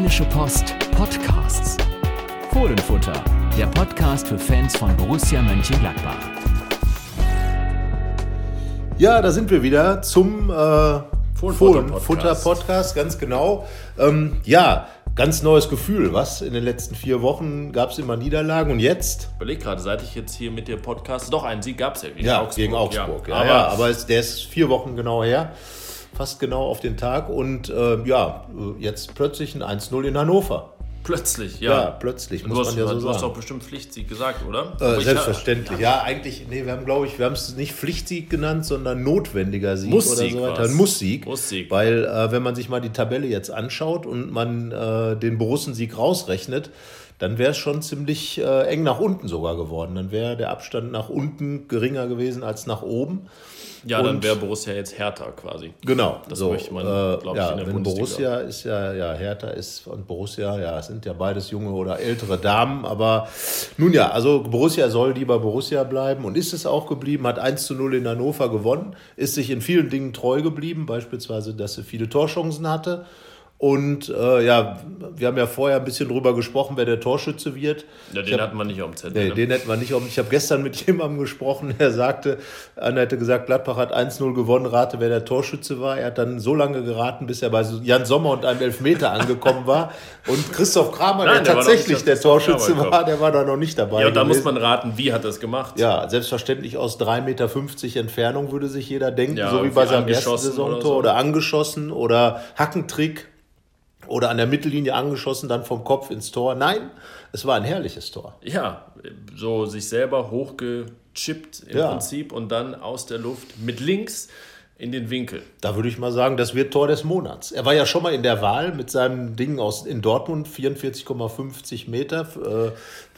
Rheinische Post Podcasts. Fohlenfutter, der Podcast für Fans von Borussia Mönchengladbach. Ja, da sind wir wieder zum äh, Fohlenfutter-Podcast. Ganz genau. Ähm, ja, ganz neues Gefühl, was? In den letzten vier Wochen gab es immer Niederlagen und jetzt? Überleg gerade, seit ich jetzt hier mit dir podcast, doch einen Sieg gab es ja gegen Ja, Augsburg. gegen Augsburg. Ja, aber ja, aber es, der ist vier Wochen genau her. Fast genau auf den Tag. Und äh, ja, jetzt plötzlich ein 1-0 in Hannover. plötzlich, ja. Ja, plötzlich, muss du hast, man ja so du hast sagen. doch bestimmt Pflichtsieg gesagt, oder? Äh, ich- selbstverständlich. Ja, eigentlich, nee, wir haben, glaube ich, wir haben es nicht Pflichtsieg genannt, sondern notwendiger Sieg Musssieg oder so weiter. Musssieg. Musssieg. Weil, äh, wenn man sich mal die Tabelle jetzt anschaut und man äh, den Borussensieg rausrechnet, dann wäre es schon ziemlich äh, eng nach unten sogar geworden. Dann wäre der Abstand nach unten geringer gewesen als nach oben. Ja, dann Und- wäre Borussia jetzt härter quasi. Genau, Das so, möchte man, äh, glaub ich, ja, in der wenn Bundesliga. Borussia ist ja, ja, Hertha ist und Borussia, ja, es sind ja beides junge oder ältere Damen, aber nun ja, also Borussia soll lieber Borussia bleiben und ist es auch geblieben, hat 1 zu 0 in Hannover gewonnen, ist sich in vielen Dingen treu geblieben, beispielsweise, dass sie viele Torchancen hatte. Und äh, ja, wir haben ja vorher ein bisschen drüber gesprochen, wer der Torschütze wird. Ja, den hab- hatten wir nicht auf dem Zettel. Nee, ne? den hätten wir nicht. auf- Ich habe gestern mit jemandem gesprochen, der sagte, einer hätte gesagt, Gladbach hat 1-0 gewonnen, rate, wer der Torschütze war. Er hat dann so lange geraten, bis er bei Jan Sommer und einem Elfmeter angekommen war. Und Christoph Kramer, Nein, der der tatsächlich nicht der Torschütze Kramer war, der war da noch nicht dabei. ja, und da muss man raten, wie hat er es gemacht? Ja, selbstverständlich aus 3,50 Meter Entfernung würde sich jeder denken, Ja, so wie bei seinem ersten angeschossen oder Saisontor so. oder angeschossen oder Hackentrick oder an der Mittellinie angeschossen, dann vom Kopf ins Tor. Nein, es war ein herrliches Tor. Ja, so sich selber hochgechippt im Ja. Prinzip und dann aus der Luft mit links in den Winkel. Da würde ich mal sagen, das wird Tor des Monats. Er war ja schon mal in der Wahl mit seinem Ding aus in Dortmund, 44,50 Meter äh,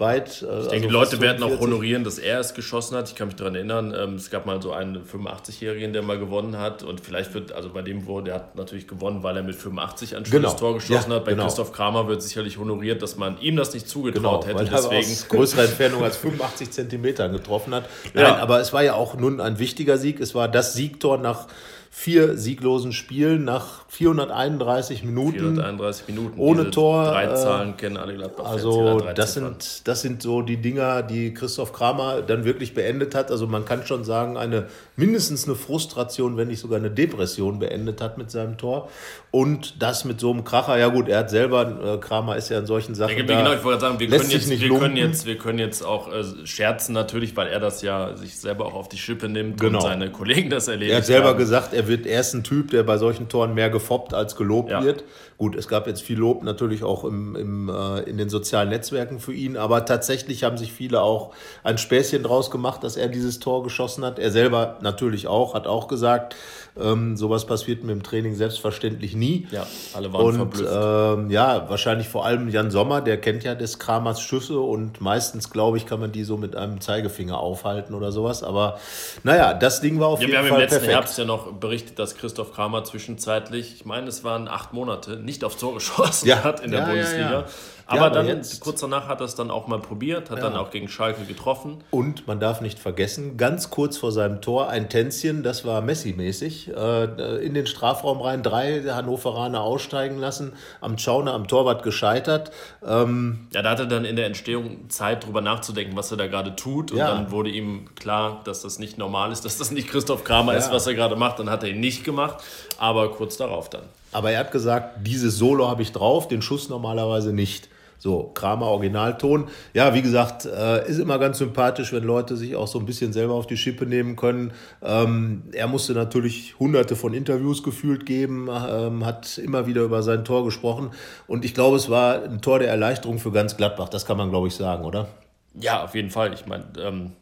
weit. Äh, Ich denke, die Leute werden auch honorieren, dass er es geschossen hat. Ich kann mich daran erinnern, ähm, es gab mal so einen 85-Jährigen, der mal gewonnen hat. Und vielleicht wird, also bei dem wurde, der hat natürlich gewonnen, weil er mit 85 ein schönes Genau. Tor geschossen Ja, hat. Bei genau. Christoph Kramer wird sicherlich honoriert, dass man ihm das nicht zugetraut Genau, weil hätte. er Deswegen. aus größerer Entfernung als 85 Zentimetern getroffen hat. Ja. Nein, aber es war ja auch nun ein wichtiger Sieg. Es war das Siegtor nach vier sieglosen Spielen, nach 431 Minuten. 431 Minuten. Ohne Tor, Drei äh, Zahlen kennen alle Gladbach. Also das sind, das sind so die Dinger, die Christoph Kramer dann wirklich beendet hat. Also man kann schon sagen, eine mindestens eine Frustration, wenn nicht sogar eine Depression beendet hat mit seinem Tor. Und das mit so einem Kracher. Ja gut, er hat selber, äh, Kramer ist ja in solchen Sachen Ja, genau, ich wollte sagen, wir, können jetzt, nicht wir, können jetzt, wir können jetzt auch äh, scherzen natürlich, weil er das ja sich selber auch auf die Schippe nimmt Genau. und seine Kollegen das erleben. Er hat selber gesagt, er wird erst ein Typ, der bei solchen Toren mehr gefoppt als gelobt Ja. wird. Gut, es gab jetzt viel Lob natürlich auch im, im, äh, in den sozialen Netzwerken für ihn, aber tatsächlich haben sich viele auch ein Späßchen draus gemacht, dass er dieses Tor geschossen hat. Er selber natürlich auch, hat auch gesagt, ähm, sowas passiert mir im Training selbstverständlich nie. Ja, alle waren Und verblüfft. ähm, ja, wahrscheinlich vor allem Jan Sommer, der kennt ja des Kramers Schüsse und meistens, glaube ich, kann man die so mit einem Zeigefinger aufhalten oder sowas. Aber naja, das Ding war auf Ja, wir jeden haben im Fall letzten perfekt. Herbst ja noch berichtet, dass Christoph Kramer zwischenzeitlich, ich meine, es waren acht Monate, nicht aufs Tor geschossen Ja. hat in der Ja, Bundesliga. ja. Aber Ja, aber dann, jetzt- kurz danach hat er es dann auch mal probiert, hat dann auch gegen Schalke getroffen. Und man darf nicht vergessen, ganz kurz vor seinem Tor ein Tänzchen, das war Messi-mäßig, äh, in den Strafraum rein, drei Hannoveraner aussteigen lassen, am Schauner, am Torwart gescheitert. Ähm, Ja, da hatte er dann in der Entstehung Zeit, drüber nachzudenken, was er da gerade tut. Und Ja. dann wurde ihm klar, dass das nicht normal ist, dass das nicht Christoph Kramer ist, was er gerade macht. Dann hat er ihn nicht gemacht, aber kurz darauf dann. Aber er hat gesagt, dieses Solo habe ich drauf, den Schuss normalerweise nicht. So, Kramer Originalton. Ja, wie gesagt, äh, ist immer ganz sympathisch, wenn Leute sich auch so ein bisschen selber auf die Schippe nehmen können. Ähm, er musste natürlich hunderte von Interviews gefühlt geben, ähm, hat immer wieder über sein Tor gesprochen. Und ich glaube, es war ein Tor der Erleichterung für ganz Gladbach. Das kann man, glaube ich, sagen, oder? Ja, auf jeden Fall. Ich meine, ähm,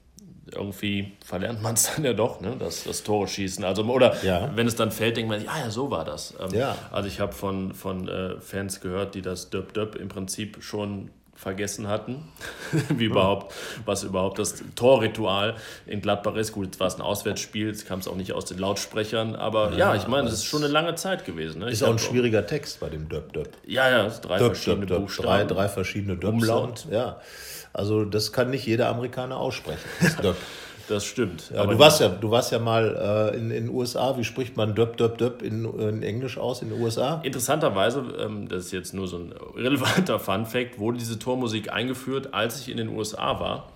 irgendwie verlernt man es dann ja doch, ne? das, das Tore schießen. Also, oder Ja. wenn es dann fällt, denkt man, sich, ah ja, so war das. Ähm, Ja. Also ich habe von, von äh, Fans gehört, die das Döp Döp im Prinzip schon vergessen hatten, wie überhaupt, was überhaupt das Torritual in Gladbach ist. Gut, jetzt war es ein Auswärtsspiel, jetzt kam es auch nicht aus den Lautsprechern, aber ja, ich meine, es ist schon eine lange Zeit gewesen. Ne? Ist Ich auch ein schwieriger Text bei dem Döp Döp. Ja, ja, es drei Döp, verschiedene Döp, Döp. Buchstaben. Drei, drei verschiedene Döpse Umlaut. ja. Also das kann nicht jeder Amerikaner aussprechen. Das Döp. Das stimmt. Ja, du, warst ja, du warst ja mal äh, in den USA. Wie spricht man Döp, Döp, Döp in, in Englisch aus in den USA? Interessanterweise, ähm, das ist jetzt nur so ein relevanter Fun-Fact, wurde diese Tormusik eingeführt, als ich in den USA war.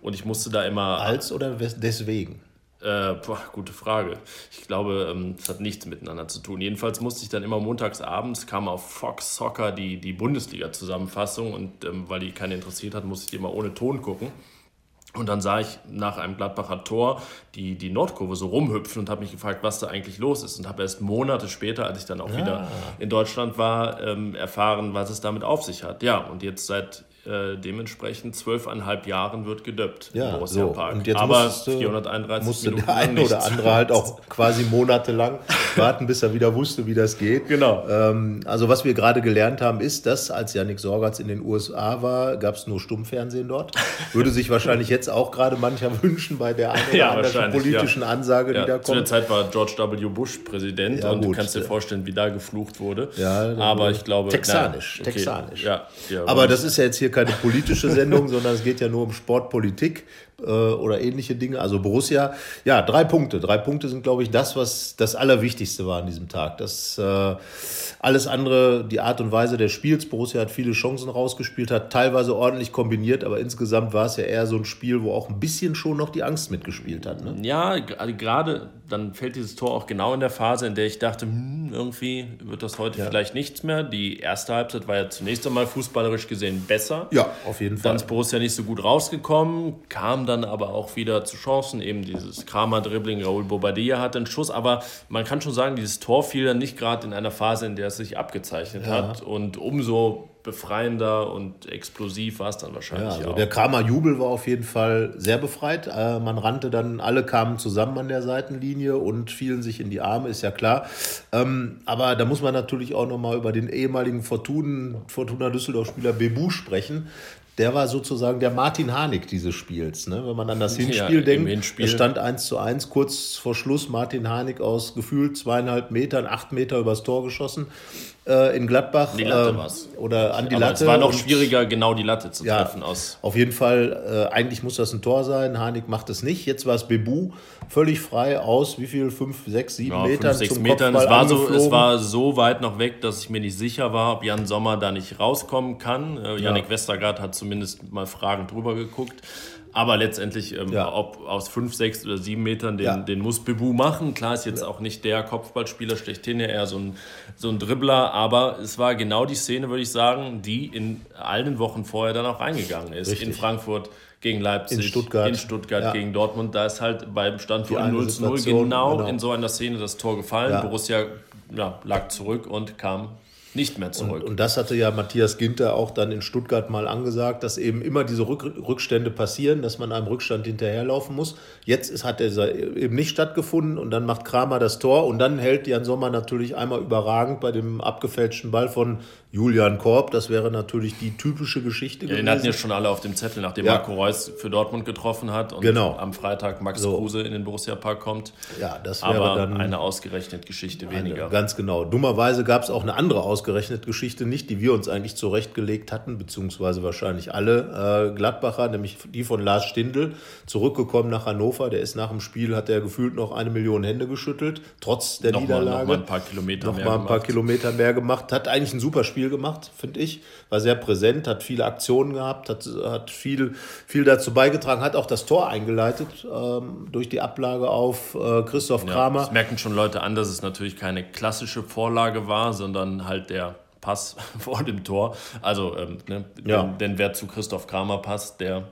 Und ich musste da immer. Als oder deswegen? Äh, boah, gute Frage. Ich glaube, ähm, es hat nichts miteinander zu tun. Jedenfalls musste ich dann immer montags abends, kam auf Fox Soccer die, die Bundesliga-Zusammenfassung und ähm, weil die keine interessiert hat, musste ich die immer ohne Ton gucken. Und dann sah ich nach einem Gladbacher Tor die, die Nordkurve so rumhüpfen und habe mich gefragt, was da eigentlich los ist. Und habe erst Monate später, als ich dann auch ja. wieder in Deutschland war, ähm, erfahren, was es damit auf sich hat. Ja, und jetzt seit äh, dementsprechend zwölfeinhalb Jahren wird gedöppt ja, im Borussia so. Park. Und jetzt Aber musste, 431 musste Minuten der eine oder andere halt auch quasi monatelang warten, bis er wieder wusste, wie das geht. Genau. Ähm, also was wir gerade gelernt haben, ist, dass als Janik Sorgatz in den USA war, gab es nur Stummfernsehen dort. Würde sich wahrscheinlich jetzt auch gerade mancher wünschen bei der einen oder ja, anderen politischen ja. Ansage, die da kommt. Zu der Zeit war George W. Bush Präsident und gut, du kannst dir vorstellen, wie da geflucht wurde. Ja, aber ich glaube... Texanisch, na, okay. texanisch. Ja, aber das ist ja jetzt hier keine politische Sendung, sondern es geht ja nur um Sportpolitik äh, oder ähnliche Dinge. Also Borussia, ja, drei Punkte. Drei Punkte sind, glaube ich, das, was das Allerwichtigste war an diesem Tag. Das äh, alles andere, die Art und Weise des Spiels. Borussia hat viele Chancen rausgespielt, hat teilweise ordentlich kombiniert, aber insgesamt war es ja eher so ein Spiel, wo auch ein bisschen schon noch die Angst mitgespielt hat. Ne? Ja, gerade dann fällt dieses Tor auch genau in der Phase, in der ich dachte, hm, irgendwie wird das heute ja. vielleicht nichts mehr. Die erste Halbzeit war ja zunächst einmal fußballerisch gesehen besser. Ja, auf jeden Fall. Dann ist Borussia nicht so gut rausgekommen, kam dann aber auch wieder zu Chancen. Eben dieses Kramer-Dribbling, Raúl Bobadilla hatte einen Schuss, aber man kann schon sagen, dieses Tor fiel dann nicht gerade in einer Phase, in der es sich abgezeichnet ja. hat. Und umso befreiender und explosiv war es dann wahrscheinlich ja, also auch. Der Kramer Jubel war auf jeden Fall sehr befreit. Äh, man rannte dann, alle kamen zusammen an der Seitenlinie und fielen sich in die Arme, ist ja klar. Ähm, aber da muss man natürlich auch nochmal über den ehemaligen Fortuna, Fortuna Düsseldorf-Spieler Bebu sprechen. Der war sozusagen der Martin Harnik dieses Spiels. Ne? Wenn man an das Hinspiel ja, denkt, Hinspiel. es stand 1 zu 1, kurz vor Schluss Martin Harnik aus gefühlt zweieinhalb Metern, acht Meter übers Tor geschossen äh, in Gladbach. Die Latte äh, war's. Oder an die Aber Latte. Es war noch schwieriger, genau die Latte zu ja, treffen. Aus. Auf jeden Fall, äh, eigentlich muss das ein Tor sein. Harnik macht es nicht. Jetzt war es Bebu völlig frei aus, wie viel? Fünf, sechs, sieben ja, Metern fünf, sechs zum Metern. Es war, so, es war so weit noch weg, dass ich mir nicht sicher war, ob Jan Sommer da nicht rauskommen kann. Äh, Janik ja. Westergaard hat zumindest mal fragend drüber geguckt. Aber letztendlich, ähm, ja. ob aus fünf, sechs oder sieben Metern, den, ja. den muss Bebu machen. Klar ist jetzt ja. auch nicht der Kopfballspieler schlechthin, eher so ein, so ein Dribbler. Aber es war genau die Szene, würde ich sagen, die in allen Wochen vorher dann auch reingegangen ist. Richtig. In Frankfurt gegen Leipzig, in Stuttgart, in Stuttgart gegen Dortmund. Da ist halt beim Stand von 0 zu 0 genau, genau, in so einer Szene das Tor gefallen. Borussia lag zurück und kam nicht mehr zurück. Und, und, das hatte ja Matthias Ginter auch dann in Stuttgart mal angesagt, dass eben immer diese Rück, Rückstände passieren, dass man einem Rückstand hinterherlaufen muss. Jetzt ist, hat er eben nicht stattgefunden und dann macht Kramer das Tor und dann hält Jan Sommer natürlich einmal überragend bei dem abgefälschten Ball von Julian Korb, das wäre natürlich die typische Geschichte ja, gewesen. Den hatten ja schon alle auf dem Zettel, nachdem ja. Marco Reus für Dortmund getroffen hat und genau. am Freitag Max so. Kruse in den Borussia Park kommt. Ja, das wäre Aber dann eine ausgerechnet Geschichte weniger. Eine, ganz genau. Dummerweise gab es auch eine andere ausgerechnet Geschichte nicht, die wir uns eigentlich zurechtgelegt hatten, beziehungsweise wahrscheinlich alle äh, Gladbacher, nämlich die von Lars Stindl, zurückgekommen nach Hannover. Der ist nach dem Spiel, hat er gefühlt noch eine Million Hände geschüttelt, trotz der noch Niederlage. Mal, noch mal ein paar Kilometer noch mehr mal ein paar Kilometer mehr gemacht. Hat eigentlich ein super Spiel Spiel gemacht, finde ich. War sehr präsent, hat viele Aktionen gehabt, hat, hat viel, viel dazu beigetragen, hat auch das Tor eingeleitet ähm, durch die Ablage auf äh, Christoph Kramer. Ja, das merken schon Leute an, dass es natürlich keine klassische Vorlage war, sondern halt der Pass vor dem Tor. Also, ähm, ne, ja. denn, denn, wer zu Christoph Kramer passt, der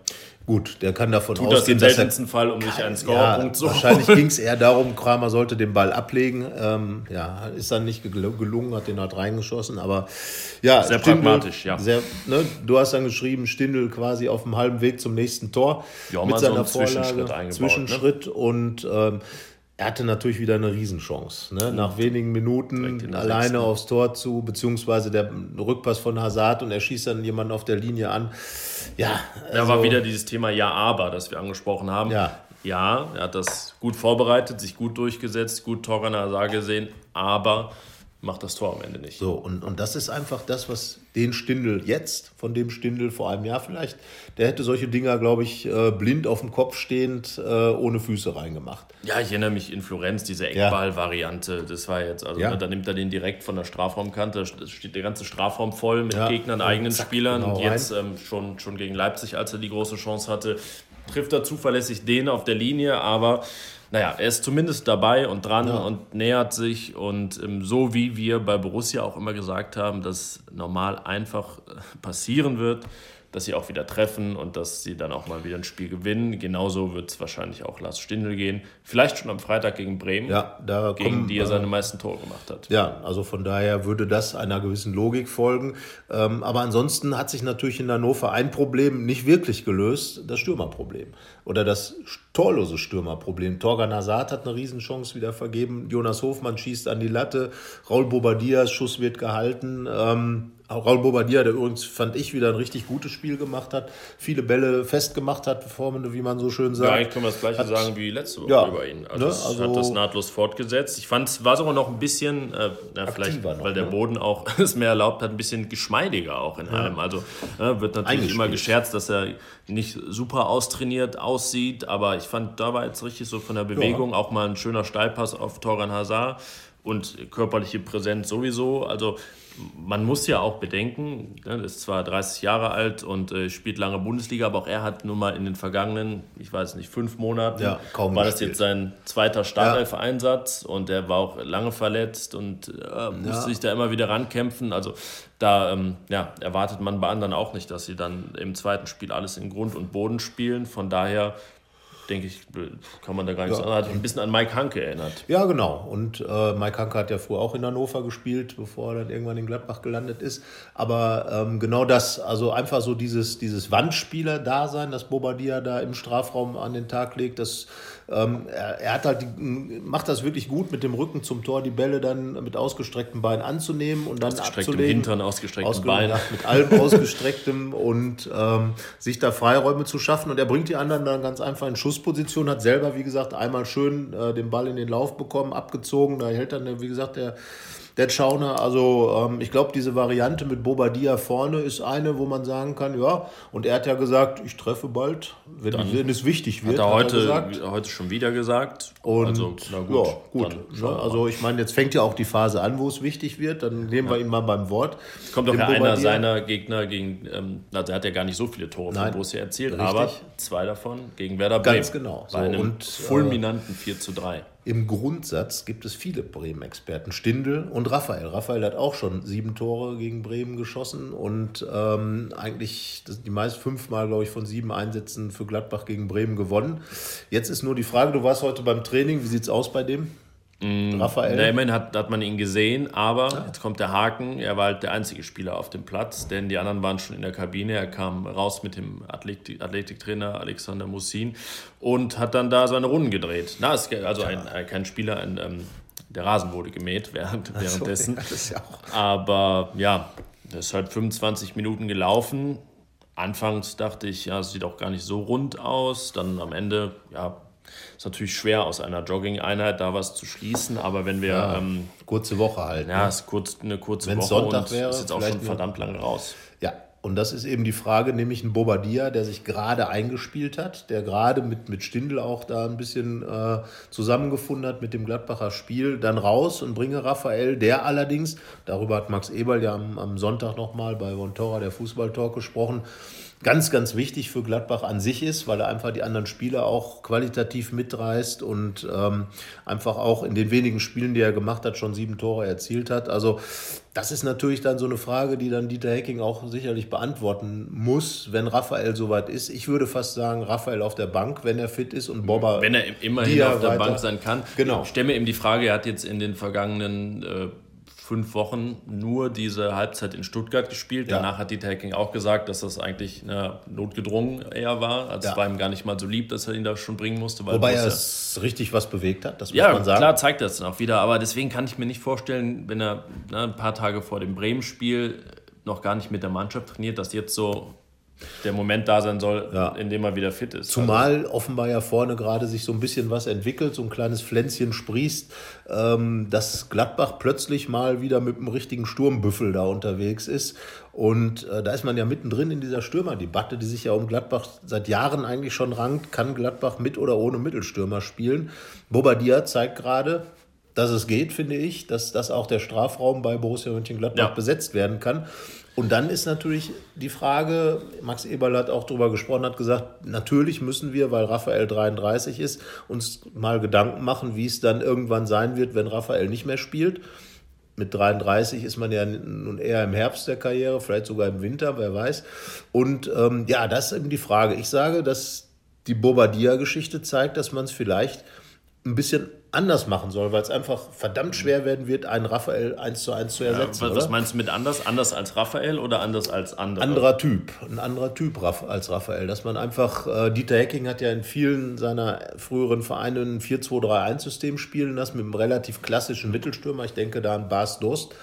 Gut, der kann davon Tut ausgehen, das im seltensten Fall, um nicht einen Scorerpunkt ja, zu Wahrscheinlich ging es eher darum, Kramer sollte den Ball ablegen. Ähm, ja, ist dann nicht gelungen, hat den halt reingeschossen. Aber ja, sehr Stindl, pragmatisch, ja. Sehr, ne, du hast dann geschrieben, Stindel quasi auf dem halben Weg zum nächsten Tor. Ja, mit seiner so Vorlage, Zwischenschritt eingebaut. Ne? Zwischenschritt ne? und ähm, er hatte natürlich wieder eine Riesenchance. Ne? Nach wenigen Minuten alleine aufs Tor zu, beziehungsweise der Rückpass von Hazard und er schießt dann jemanden auf der Linie an. Ja, also, da war wieder dieses Thema Ja, aber, das wir angesprochen haben. Ja. Ja, er hat das gut vorbereitet, sich gut durchgesetzt, gut Torgan Hazard gesehen, aber macht das Tor am Ende nicht. So, und, und das ist einfach das, was den Stindel jetzt, von dem Stindel vor einem Jahr vielleicht, der hätte solche Dinger, glaube ich, äh, blind auf dem Kopf stehend, äh, ohne Füße reingemacht. Ja, ich erinnere mich in Florenz, diese Eckball-Variante, das war jetzt, also Ja. ne, da nimmt er den direkt von der Strafraumkante, da steht der ganze Strafraum voll mit Ja. Gegnern, eigenen zack, Spielern genau und jetzt ähm, schon, schon gegen Leipzig, als er die große Chance hatte, trifft er zuverlässig den auf der Linie, aber naja, er ist zumindest dabei und dran und nähert sich und ähm, so wie wir bei Borussia auch immer gesagt haben, dass normal einfach äh, passieren wird, dass sie auch wieder treffen und dass sie dann auch mal wieder ein Spiel gewinnen. Genauso wird es wahrscheinlich auch Lars Stindl gehen. Vielleicht schon am Freitag gegen Bremen, Ja, da gegen kommen, die er seine meisten Tore gemacht hat. Ja, also von daher würde das einer gewissen Logik folgen. Ähm, aber ansonsten hat sich natürlich in Hannover ein Problem nicht wirklich gelöst, das Stürmerproblem. Oder das torlose Stürmerproblem. Torgan Hazard hat eine Riesenchance wieder vergeben. Jonas Hofmann schießt an die Latte. Raul Bobadillas Schuss wird gehalten. Ähm, auch Raul Bobadilla, der übrigens, fand ich, wieder ein richtig gutes Spiel gemacht hat. Viele Bälle festgemacht hat, wie man so schön sagt. Ja, eigentlich können wir das gleiche Hat- sagen wie letzte Woche Ja, über ihn. Also, ne, also- hat das nahtlos fortgesetzt. Ich fand, es war sogar noch ein bisschen, äh, na, vielleicht, noch, weil der ne? Boden auch es mehr erlaubt hat, ein bisschen geschmeidiger auch in allem. Also äh, wird natürlich immer gescherzt, dass er nicht super austrainiert aussieht, aber ich fand, da war jetzt richtig so von der Bewegung auch mal ein schöner Steilpass auf Torgan Hazard und körperliche Präsenz sowieso. Also man muss ja auch bedenken, ne, ist zwar 30 Jahre alt und äh, spielt lange Bundesliga, aber auch er hat nun mal in den vergangenen, ich weiß nicht, fünf Monaten, Ja, kaum war das jetzt sein zweiter Startelf-Einsatz und er war auch lange verletzt und äh, musste sich da immer wieder rankämpfen. Also da ähm, ja, erwartet man bei anderen auch nicht, dass sie dann im zweiten Spiel alles in Grund und Boden spielen. Von daher denke ich, kann man da gar nichts Ja. anderes. Hat mich ein bisschen an Mike Hanke erinnert. Ja, genau. Und äh, Mike Hanke hat ja früher auch in Hannover gespielt, bevor er dann irgendwann in Gladbach gelandet ist. Aber ähm, genau das, also einfach so dieses, dieses Wandspieler-Dasein, das Bobadilla da im Strafraum an den Tag legt, das, ähm, er, er hat halt die, macht das wirklich gut, mit dem Rücken zum Tor die Bälle dann mit ausgestreckten Beinen anzunehmen und dann Ausgestrecktem abzulegen. Hintern, ausgestrecktem Ausge- Bein. ja, mit allem ausgestrecktem und ähm, sich da Freiräume zu schaffen. Und er bringt die anderen dann ganz einfach in Schussposition, hat selber, wie gesagt, einmal schön äh, den Ball in den Lauf bekommen, abgezogen. Da hält dann, wie gesagt, der, der Schauner. Also ähm, ich glaube, diese Variante mit Bobadilla vorne ist eine, wo man sagen kann, ja, und er hat ja gesagt, ich treffe bald, wenn, wenn es wichtig wird. Hat er heute, gesagt. heute schon wieder gesagt. Und also, na gut. ja, gut. dann ne? Also ich meine, jetzt fängt ja auch die Phase an, wo es wichtig wird. Dann nehmen wir ihn mal beim Wort. Kommt doch ja einer seiner Gegner gegen, ähm, also er hat ja gar nicht so viele Tore Nein, von Borussia erzielt, richtig. aber zwei davon gegen Werder Bremen. Ganz genau. Bei So, einem und, äh, fulminanten 4 zu 3. Im Grundsatz gibt es viele Bremen-Experten. Stindl und Raphael. Raphael hat auch schon sieben Tore gegen Bremen geschossen und ähm, eigentlich die meist fünfmal, glaube ich, von sieben Einsätzen für Gladbach gegen Bremen gewonnen. Jetzt ist nur die Frage, du warst heute beim Training, wie sieht es aus bei dem? Raphael? Na, immerhin hat, hat man ihn gesehen, aber jetzt kommt der Haken. Er war halt der einzige Spieler auf dem Platz, denn die anderen waren schon in der Kabine. Er kam raus mit dem Athletik Athletiktrainer Alexander Mussin und hat dann da seine Runden gedreht. Na, es, also ein, ein, kein Spieler, ein, ähm, der Rasen wurde gemäht während, währenddessen. Ist ja auch. Aber ja, das ist halt 25 Minuten gelaufen. Anfangs dachte ich, ja, es sieht auch gar nicht so rund aus. Dann am Ende, ja, ist natürlich schwer aus einer Jogging-Einheit da was zu schließen. Aber wenn wir, ja, ähm, Kurze Woche halt. ja ne? es ist kurz, eine kurze Wenn's Woche Sonntag und wäre, ist jetzt auch schon verdammt lange raus. Ja, und das ist eben die Frage, nämlich ein Bobadilla, der sich gerade eingespielt hat, der gerade mit, mit Stindl auch da ein bisschen äh, zusammengefunden hat mit dem Gladbacher Spiel, dann raus und bringe Raphael, der allerdings, darüber hat Max Eberl ja am, am Sonntag nochmal bei Vontora, der Fußballtalk, gesprochen, ganz, ganz wichtig für Gladbach an sich ist, weil er einfach die anderen Spieler auch qualitativ mitreißt und ähm, einfach auch in den wenigen Spielen, die er gemacht hat, schon sieben Tore erzielt hat. Also das ist natürlich dann so eine Frage, die dann Dieter Hecking auch sicherlich beantworten muss, wenn Raphael soweit ist. Ich würde fast sagen, Raphael auf der Bank, wenn er fit ist und Bobber. Wenn er immerhin auf der weiter- Bank sein kann. Genau. Ich stelle mir eben die Frage, er hat jetzt in den vergangenen äh, fünf Wochen nur diese Halbzeit in Stuttgart gespielt. Ja. Danach hat Dieter Hecking auch gesagt, dass das eigentlich na, notgedrungen eher war. Also Ja. es war ihm gar nicht mal so lieb, dass er ihn da schon bringen musste. Wobei er es richtig was bewegt hat, das muss ja, man sagen. klar zeigt er es dann auch wieder. Aber deswegen kann ich mir nicht vorstellen, wenn er ne, ein paar Tage vor dem Bremen-Spiel noch gar nicht mit der Mannschaft trainiert, dass jetzt so der Moment da sein soll, ja. in dem er wieder fit ist. Zumal also. offenbar ja vorne gerade sich so ein bisschen was entwickelt, so ein kleines Pflänzchen sprießt, ähm, dass Gladbach plötzlich mal wieder mit einem richtigen Sturmbüffel da unterwegs ist. Und äh, da ist man ja mittendrin in dieser Stürmerdebatte, die sich ja um Gladbach seit Jahren eigentlich schon rankt. Kann Gladbach mit oder ohne Mittelstürmer spielen? Bobadilla zeigt gerade, dass es geht, finde ich, dass, dass auch der Strafraum bei Borussia Mönchengladbach ja. besetzt werden kann. Und dann ist natürlich die Frage, Max Eberl hat auch darüber gesprochen, hat gesagt, natürlich müssen wir, weil Raphael 33 ist, uns mal Gedanken machen, wie es dann irgendwann sein wird, wenn Raphael nicht mehr spielt. Mit 33 ist man ja nun eher im Herbst der Karriere, vielleicht sogar im Winter, wer weiß. Und ähm, ja, das ist eben die Frage. Ich sage, dass die Bobadilla-Geschichte zeigt, dass man es vielleicht ein bisschen anders machen soll, weil es einfach verdammt schwer werden wird, einen Raphael 1 zu 1 zu ersetzen. Ja, was meinst du mit anders? Anders als Raphael oder anders als andere? Anderer Typ. Ein anderer Typ als Raphael. Dass man einfach, äh, Dieter Hecking hat ja in vielen seiner früheren Vereine ein 4-2-3-1-System spielen lassen mit einem relativ klassischen Mittelstürmer. Ich denke da an Bas Dost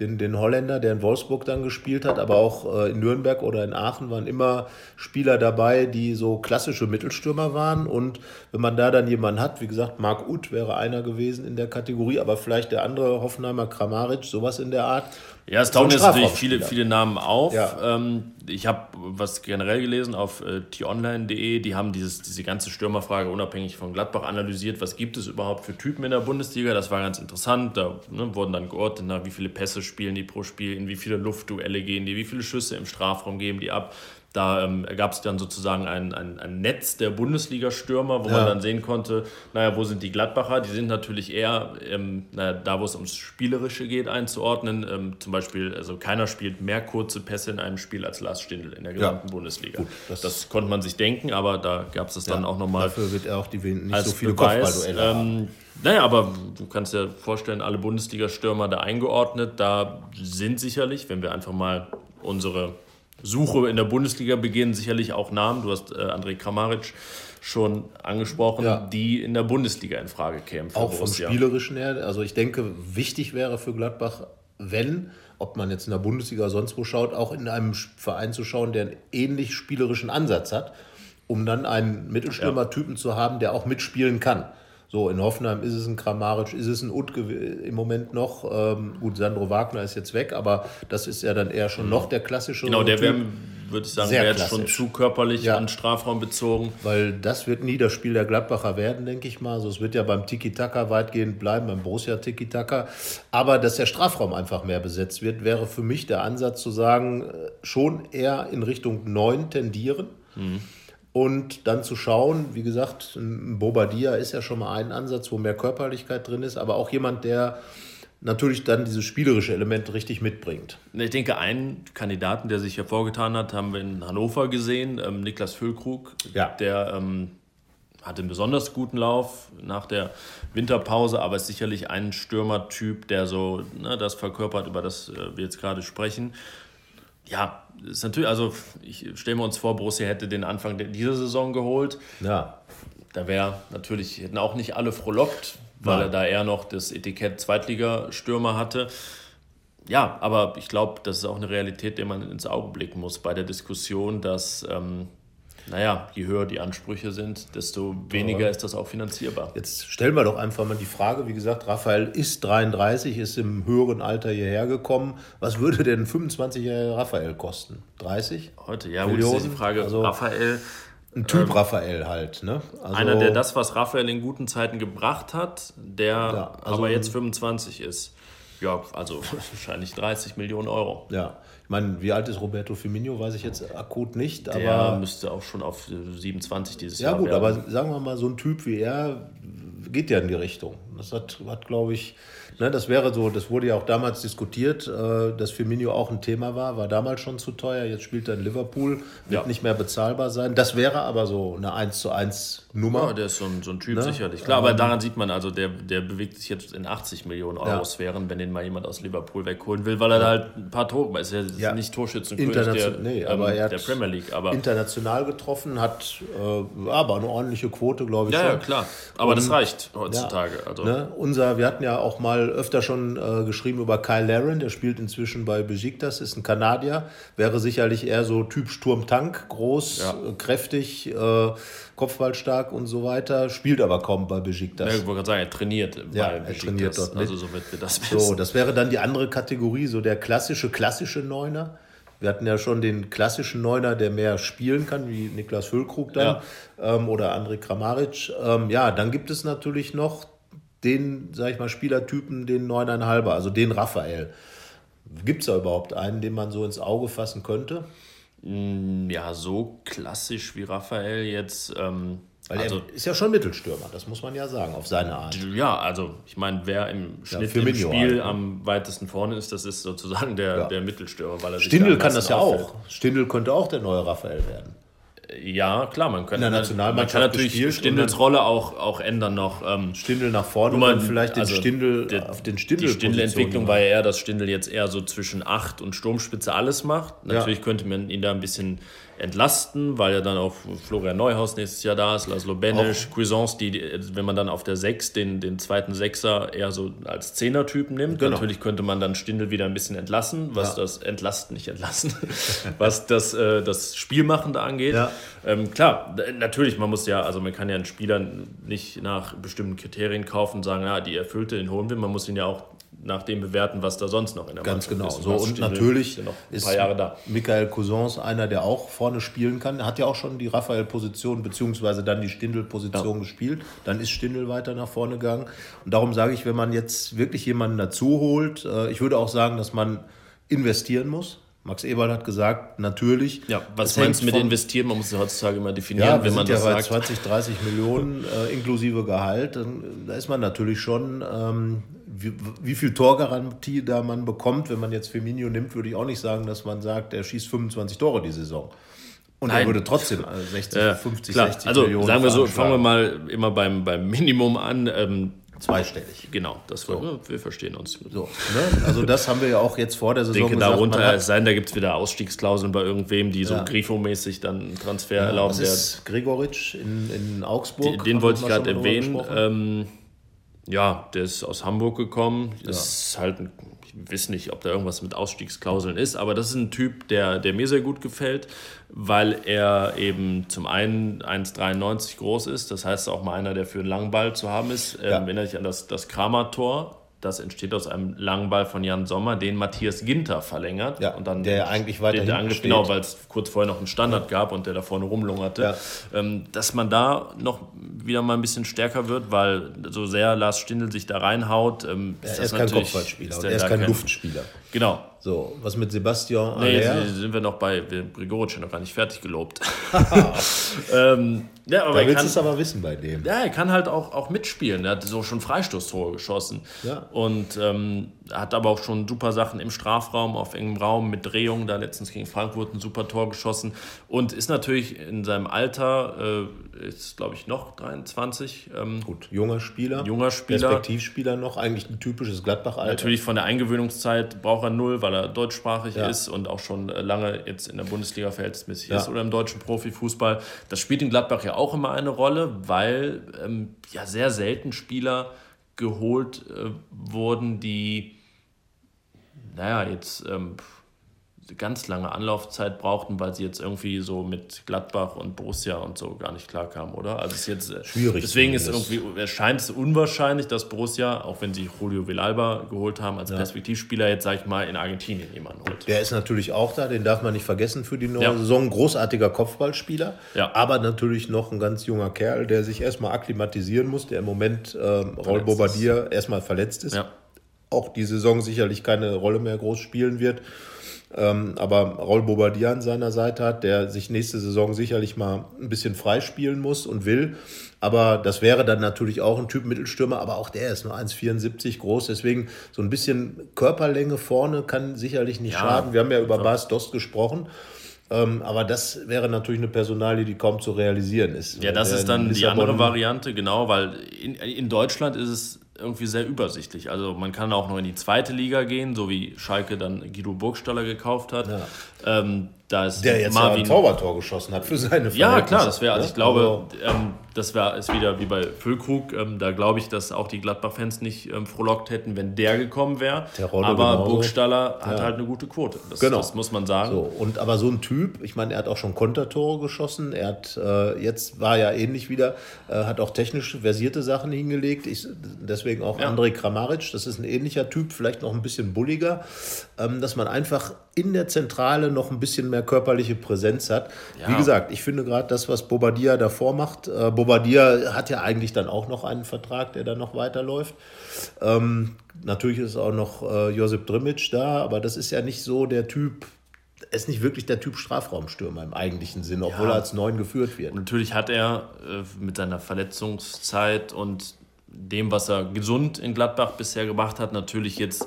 den, den Holländer, der in Wolfsburg dann gespielt hat, aber auch äh, in Nürnberg oder in Aachen waren immer Spieler dabei, die so klassische Mittelstürmer waren. Und wenn man da dann jemanden hat, wie gesagt, Marc Uth wäre einer gewesen in der Kategorie, aber vielleicht der andere Hoffenheimer Kramaric, sowas in der Art, ja, es tauchen jetzt natürlich viele, viele Namen auf. Ja. Ähm, ich habe was generell gelesen auf äh, t-online.de. Die haben dieses, diese ganze Stürmerfrage unabhängig von Gladbach analysiert. Was gibt es überhaupt für Typen in der Bundesliga? Das war ganz interessant. Da ne, wurden dann geordnet, na, wie viele Pässe spielen die pro Spiel, in wie viele Luftduelle gehen die, wie viele Schüsse im Strafraum geben die ab. Da ähm, gab es dann sozusagen ein, ein, ein Netz der Bundesliga-Stürmer, wo ja. man dann sehen konnte, naja, wo sind die Gladbacher? Die sind natürlich eher ähm, naja, da, wo es ums Spielerische geht, einzuordnen. Ähm, zum Beispiel, also keiner spielt mehr kurze Pässe in einem Spiel als Lars Stindl in der gesamten ja. Bundesliga. Gut, das, das, konnte man sich denken, aber da gab es das ja, dann auch nochmal. Dafür wird er auch die nicht so viele Kopfballduelle ähm, naja, aber du kannst dir vorstellen, alle Bundesliga-Stürmer da eingeordnet, da sind sicherlich, wenn wir einfach mal unsere Suche in der Bundesliga beginnen sicherlich auch Namen. Du hast äh, André Kramaric schon angesprochen, ja. die in der Bundesliga in Frage kämen. auch vom Spielerischen her. Also ich denke, wichtig wäre für Gladbach, wenn, ob man jetzt in der Bundesliga sonst wo schaut, auch in einem Verein zu schauen, der einen ähnlich spielerischen Ansatz hat, um dann einen Mittelstürmertypen ja. zu haben, der auch mitspielen kann. So, in Hoffenheim ist es ein Kramaric, ist es ein Utke im Moment noch. Ähm, gut, Sandro Wagner ist jetzt weg, aber das ist ja dann eher schon noch der klassische. Genau, der wäre, würde ich sagen, wäre jetzt schon zu körperlich ja. an Strafraum bezogen. Weil das wird nie das Spiel der Gladbacher werden, denke ich mal. Also es wird ja beim Tiki-Taka weitgehend bleiben, beim Borussia Tiki-Taka. Aber dass der Strafraum einfach mehr besetzt wird, wäre für mich der Ansatz zu sagen, äh, schon eher in Richtung 9 tendieren. Mhm und dann zu schauen, wie gesagt, ein Bobadilla ist ja schon mal ein Ansatz, wo mehr Körperlichkeit drin ist, aber auch jemand, der natürlich dann dieses spielerische Element richtig mitbringt. Ich denke, einen Kandidaten, der sich hervorgetan hat, haben wir in Hannover gesehen, ähm, Niklas Füllkrug, ja. der ähm, hatte einen besonders guten Lauf nach der Winterpause, aber ist sicherlich ein Stürmertyp, der so ne, das verkörpert, über das äh, wir jetzt gerade sprechen. Ja, ist natürlich, also ich stelle mir uns vor, Borussia hätte den Anfang dieser Saison geholt. Ja. Da wäre natürlich, hätten auch nicht alle frohlockt, weil ja. er da eher noch das Etikett Zweitligastürmer hatte. Ja, aber ich glaube, das ist auch eine Realität, der man ins Auge blicken muss bei der Diskussion, dass ähm, naja, je höher die Ansprüche sind, desto weniger ist das auch finanzierbar. Jetzt stellen wir doch einfach mal die Frage, wie gesagt, Raphael ist 33, ist im höheren Alter hierher gekommen. Was würde denn 25-jähriger Raphael kosten? 30? Heute, ja, Millionen? gut, ist die Frage. Also, Raphael. Ein Typ ähm, Raphael halt, ne? Also, einer, der das, was Raphael in guten Zeiten gebracht hat, der ja, also aber jetzt 25 ist. Ja, also wahrscheinlich 30 Millionen Euro. Ja, meine, wie alt ist Roberto Firmino, weiß ich jetzt akut nicht. Der aber müsste auch schon auf 27 dieses ja, Jahr Ja gut, werden. aber sagen wir mal, so ein Typ wie er geht ja in die Richtung. Das hat, hat glaube ich, Ne, das wäre so, das wurde ja auch damals diskutiert, äh, dass Firmino auch ein Thema war, war damals schon zu teuer, jetzt spielt er in Liverpool, wird ja. nicht mehr bezahlbar sein. Das wäre aber so eine 1 zu 1 Nummer. Ja, der ist so ein, so ein Typ ne? sicherlich. Klar, aber ähm, daran sieht man, also der, der bewegt sich jetzt in 80 Millionen Euro ja. Sphären, wenn den mal jemand aus Liverpool wegholen will, weil er ja. halt ein paar Tore, ist ja, ja. nicht Torschützenkönig der, nee, aber ähm, der Premier League. Aber international getroffen, hat äh, aber eine ordentliche Quote, glaube ich. Ja, schon. ja, klar. Aber Und, das reicht heutzutage. Also. Ne? Unser, wir hatten ja auch mal öfter schon äh, geschrieben über Kyle Laren, der spielt inzwischen bei Besiktas, ist ein Kanadier, wäre sicherlich eher so Typ Sturm-Tank, groß, ja. äh, kräftig, äh, kopfballstark und so weiter, spielt aber kaum bei Besiktas. Ja, ich wollte gerade sagen, er trainiert ja, bei er trainiert dort mit. Also so wird wir das wissen. So, das wäre dann die andere Kategorie, so der klassische, klassische Neuner. Wir hatten ja schon den klassischen Neuner, der mehr spielen kann, wie Niklas Füllkrug dann ja. ähm, oder André Kramaric. Ähm, ja, dann gibt es natürlich noch den, sag ich mal, Spielertypen, den Neuneinhalber, also den Raphael. Gibt es da überhaupt einen, den man so ins Auge fassen könnte? Mm, ja, so klassisch wie Raphael jetzt. Ähm weil also, er ist ja schon Mittelstürmer, das muss man ja sagen, auf seine Art. Ja, also ich meine, wer im Schnitt ja, im Spiel halt, am weitesten vorne ist, das ist sozusagen der, ja. der Mittelstürmer. Weil er Stindl kann das ja auch. Stindl könnte auch der neue Raphael werden. Ja, klar, man kann, in der Nationalmannschaft man kann natürlich Stindels Rolle auch, auch ändern noch. Ähm, Stindel nach vorne man, und vielleicht den also Stindel der, auf den Stindel. Die Stindel-Entwicklung war ja eher, dass Stindel jetzt eher so zwischen Acht und Sturmspitze alles macht. Natürlich ja. könnte man ihn da ein bisschen entlasten, weil ja dann auch Florian Neuhaus nächstes Jahr da ist, Laszlo Benesch, Cuisance, die, wenn man dann auf der Sechs den, den zweiten Sechser eher so als Zehner-Typen nimmt. Genau. Natürlich könnte man dann Stindel wieder ein bisschen entlassen, was ja. das Entlasten, nicht entlassen, was das, äh, das Spielmachende angeht. Ja. Ähm, klar, natürlich, man muss ja, also man kann ja einen Spieler nicht nach bestimmten Kriterien kaufen und sagen, ja, die erfüllte, den holen wir. Man muss ihn ja auch nach dem bewerten, was da sonst noch in der Ganz genau. ist. So, und natürlich Jahre da. Michael Cousins einer, der auch vorne spielen kann. Er hat ja auch schon die Raphael-Position beziehungsweise dann die Stindel-Position ja. gespielt. Dann ist Stindel weiter nach vorne gegangen. Und darum sage ich, wenn man jetzt wirklich jemanden dazu holt, äh, ich würde auch sagen, dass man investieren muss. Max Eberl hat gesagt, natürlich. Ja, was meinst du mit investieren? Man muss es heutzutage immer definieren, ja, wenn man das ja bei 20, 30 Millionen äh, inklusive Gehalt, dann, da ist man natürlich schon ähm, wie, wie, viel Torgarantie da man bekommt, wenn man jetzt Firmino nimmt, würde ich auch nicht sagen, dass man sagt, er schießt 25 Tore die Saison. Und Nein. er würde trotzdem 60, äh, 50, klar. 60 also, Millionen. Sagen wir so, fangen wir mal immer beim, beim Minimum an. Ähm, Zweistellig. Genau, das so. wir, wir verstehen uns. So, ne? Also das haben wir ja auch jetzt vor der Saison Ich denke, gesagt, darunter es sein, da gibt es wieder Ausstiegsklauseln bei irgendwem, die so ja. Grifo-mäßig dann Transfer ja, erlauben werden. Das ist Gregoritsch in, in Augsburg. Den, den wollte ich gerade erwähnen. Ähm, ja, der ist aus Hamburg gekommen. Das ja. ist halt ein, ich weiß nicht, ob da irgendwas mit Ausstiegsklauseln ist, aber das ist ein Typ, der, der mir sehr gut gefällt, weil er eben zum einen 1,93 groß ist, das heißt auch mal einer, der für einen langen Ball zu haben ist. Ähm, ja. Erinnere ich an das, das Kramer-Tor, das entsteht aus einem langen Ball von Jan Sommer, den Matthias Ginter verlängert. Ja, und dann der eigentlich weiter der, der Genau, weil es kurz vorher noch einen Standard ja. gab und der da vorne rumlungerte. Ja. Ähm, dass man da noch wieder mal ein bisschen stärker wird, weil so sehr Lars Stindl sich da reinhaut. Ähm, ist er ist kein Kopfballspieler, er ist kein Luftspieler. Genau. So, was mit Sebastian Nee, Aller? sind wir noch bei Grigoric noch gar nicht fertig gelobt. ähm, ja, aber da willst du es aber wissen bei dem. Ja, er kann halt auch, auch mitspielen. Er hat so schon Freistoßtore geschossen. Ja. Und ähm, hat aber auch schon super Sachen im Strafraum, auf engem Raum mit Drehungen. Da letztens gegen Frankfurt ein super Tor geschossen. Und ist natürlich in seinem Alter, äh, ist glaube ich noch 23. Ähm, Gut, junger Spieler. Junger Spieler. Perspektivspieler noch, eigentlich ein typisches Gladbach-Alter. Natürlich von der Eingewöhnungszeit braucht er null, weil er deutschsprachig ja. ist und auch schon äh, lange jetzt in der Bundesliga verhältnismäßig ja. ist oder im deutschen Profifußball. Das spielt in Gladbach ja auch immer eine Rolle, weil ähm, ja sehr selten Spieler geholt äh, wurden, die naja, jetzt ähm, ganz lange Anlaufzeit brauchten, weil sie jetzt irgendwie so mit Gladbach und Borussia und so gar nicht klarkamen, oder? Also es ist jetzt äh, schwierig. Deswegen ist irgendwie erscheint es unwahrscheinlich, dass Borussia, auch wenn sie Julio Villalba geholt haben als ja. Perspektivspieler, jetzt sag ich mal in Argentinien jemanden holt. Der ist natürlich auch da, den darf man nicht vergessen für die neue ja. Saison. Großartiger Kopfballspieler, ja. aber natürlich noch ein ganz junger Kerl, der sich erstmal akklimatisieren muss, der im Moment ähm, Raul Bobadilla erstmal verletzt ist. Ja. Auch die Saison sicherlich keine Rolle mehr groß spielen wird ähm, aber Raul Bobadilla an seiner Seite hat, der sich nächste Saison sicherlich mal ein bisschen freispielen muss und will. Aber das wäre dann natürlich auch ein Typ Mittelstürmer, aber auch der ist nur 1,74 groß. Deswegen so ein bisschen Körperlänge vorne kann sicherlich nicht ja, schaden. Wir haben ja über Bas Dost gesprochen. Ähm, aber das wäre natürlich eine Personalie, die kaum zu realisieren ist. Ja, das ist dann die andere Variante, genau, weil in, in Deutschland ist es irgendwie sehr übersichtlich. Also man kann auch noch in die zweite Liga gehen, so wie Schalke dann Guido Burgstaller gekauft hat. Ja. Ähm, da ist Der jetzt Marvin, ja ein Torwarttor geschossen hat für seine Ja, klar, das wäre, also ich glaube, also, ähm, das wäre ist wieder wie bei Füllkrug. Ähm, da glaube ich, dass auch die Gladbach-Fans nicht ähm, frohlockt hätten, wenn der gekommen wäre. Aber genauso. Burgstaller hat ja. halt eine gute Quote. Das, genau. das muss man sagen. So, und aber so ein Typ, ich meine, er hat auch schon Kontertore geschossen. Er hat äh, jetzt war ja ähnlich wieder, äh, hat auch technisch versierte Sachen hingelegt. Ich, deswegen auch ja. Andrej Kramaric. Das ist ein ähnlicher Typ, vielleicht noch ein bisschen bulliger, ähm, dass man einfach in der Zentrale noch ein bisschen mehr körperliche Präsenz hat. Ja. Wie gesagt, ich finde gerade das, was Bobadilla davor macht. Äh, Bobadilla hat ja eigentlich dann auch noch einen Vertrag, der dann noch weiterläuft. Ähm, natürlich ist auch noch äh, Josip Drimic da, aber das ist ja nicht so der Typ, er ist nicht wirklich der Typ Strafraumstürmer im eigentlichen Sinne, obwohl ja. er als Neun geführt wird. Natürlich hat er äh, mit seiner Verletzungszeit und dem, was er gesund in Gladbach bisher gemacht hat, natürlich jetzt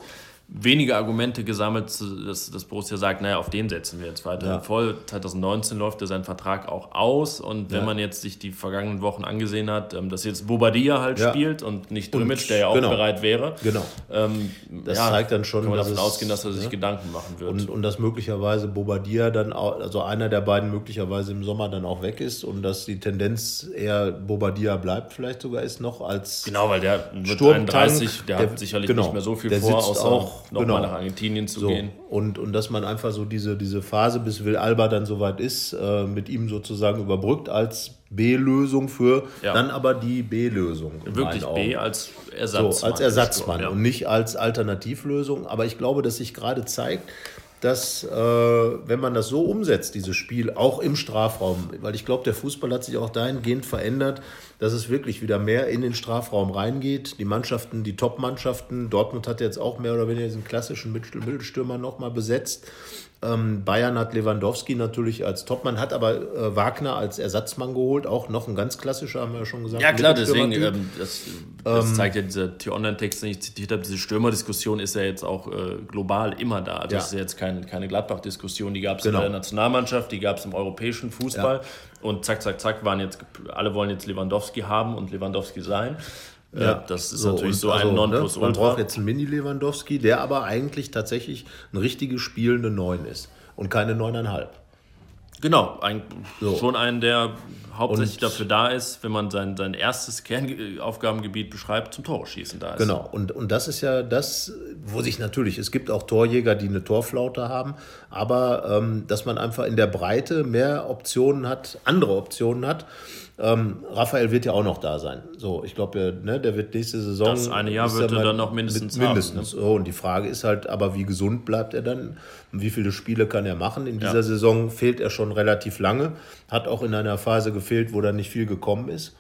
wenige Argumente gesammelt, dass, dass Borussia sagt, naja, auf den setzen wir jetzt weiter ja. voll. 2019 läuft ja sein Vertrag auch aus und wenn ja. man jetzt sich die vergangenen Wochen angesehen hat, ähm, dass jetzt Bobadilla halt ja. spielt und nicht Drimic, der ja auch genau. bereit wäre. Genau. Ähm, das zeigt dann schon, kann man davon ausgehen, dass er sich Gedanken machen wird. Und, und dass möglicherweise Bobadilla dann auch, also einer der beiden möglicherweise im Sommer dann auch weg ist und dass die Tendenz eher Bobadilla bleibt vielleicht sogar ist noch als Genau, weil der wird 31, der, der hat sicherlich genau, nicht mehr so viel vor, außer auch nochmal genau. nach Argentinien zu so. gehen. Und, und dass man einfach so diese, diese Phase, bis Will Alba dann soweit ist, äh, mit ihm sozusagen überbrückt als B-Lösung für ja. dann aber die B-Lösung. Wirklich B als Ersatzmann. So, als Ersatzmann ja. und nicht als Alternativlösung. Aber ich glaube, dass sich gerade zeigt, dass, äh, wenn man das so umsetzt, dieses Spiel, auch im Strafraum, weil ich glaube, der Fußball hat sich auch dahingehend verändert, dass es wirklich wieder mehr in den Strafraum reingeht. Die Mannschaften, die Top-Mannschaften, Dortmund hat jetzt auch mehr oder weniger diesen klassischen Mittelstürmer nochmal besetzt. Ähm, Bayern hat Lewandowski natürlich als Topmann, hat aber äh, Wagner als Ersatzmann geholt, auch noch ein ganz klassischer, haben wir ja schon gesagt. Ja klar, deswegen, ähm, das, das ähm, zeigt ja dieser T-Online-Text, den ich zitiert habe, diese Stürmerdiskussion ist ja jetzt auch äh, global immer da. Also ja. Das ist ja jetzt kein, keine Gladbach-Diskussion, die gab es genau. in der Nationalmannschaft, die gab es im europäischen Fußball. Ja. Und zack, zack, zack, waren jetzt, alle wollen jetzt Lewandowski haben und Lewandowski sein. Ja, das ist so, natürlich so ein also, Nonplusultra. Ne, man braucht jetzt einen Mini-Lewandowski, der aber eigentlich tatsächlich ein richtige spielende Neun ist und keine Neuneinhalb. Genau, ein, so. schon einen, der hauptsächlich und, dafür da ist, wenn man sein, sein erstes Kernaufgabengebiet beschreibt, zum Tore schießen da ist. Genau, und, und das ist ja das, wo sich natürlich, es gibt auch Torjäger, die eine Torflaute haben, aber ähm, dass man einfach in der Breite mehr Optionen hat, andere Optionen hat. Ähm, Raphael wird ja auch noch da sein. So, ich glaube, ne, der wird nächste Saison. Das eine Jahr wird er dann noch mindestens Mindestens. Haben, ne? oh, und die Frage ist halt, aber wie gesund bleibt er dann? Und wie viele Spiele kann er machen? In dieser ja. Saison fehlt er schon relativ lange. Hat auch in einer Phase gefehlt, wo da nicht viel gekommen ist.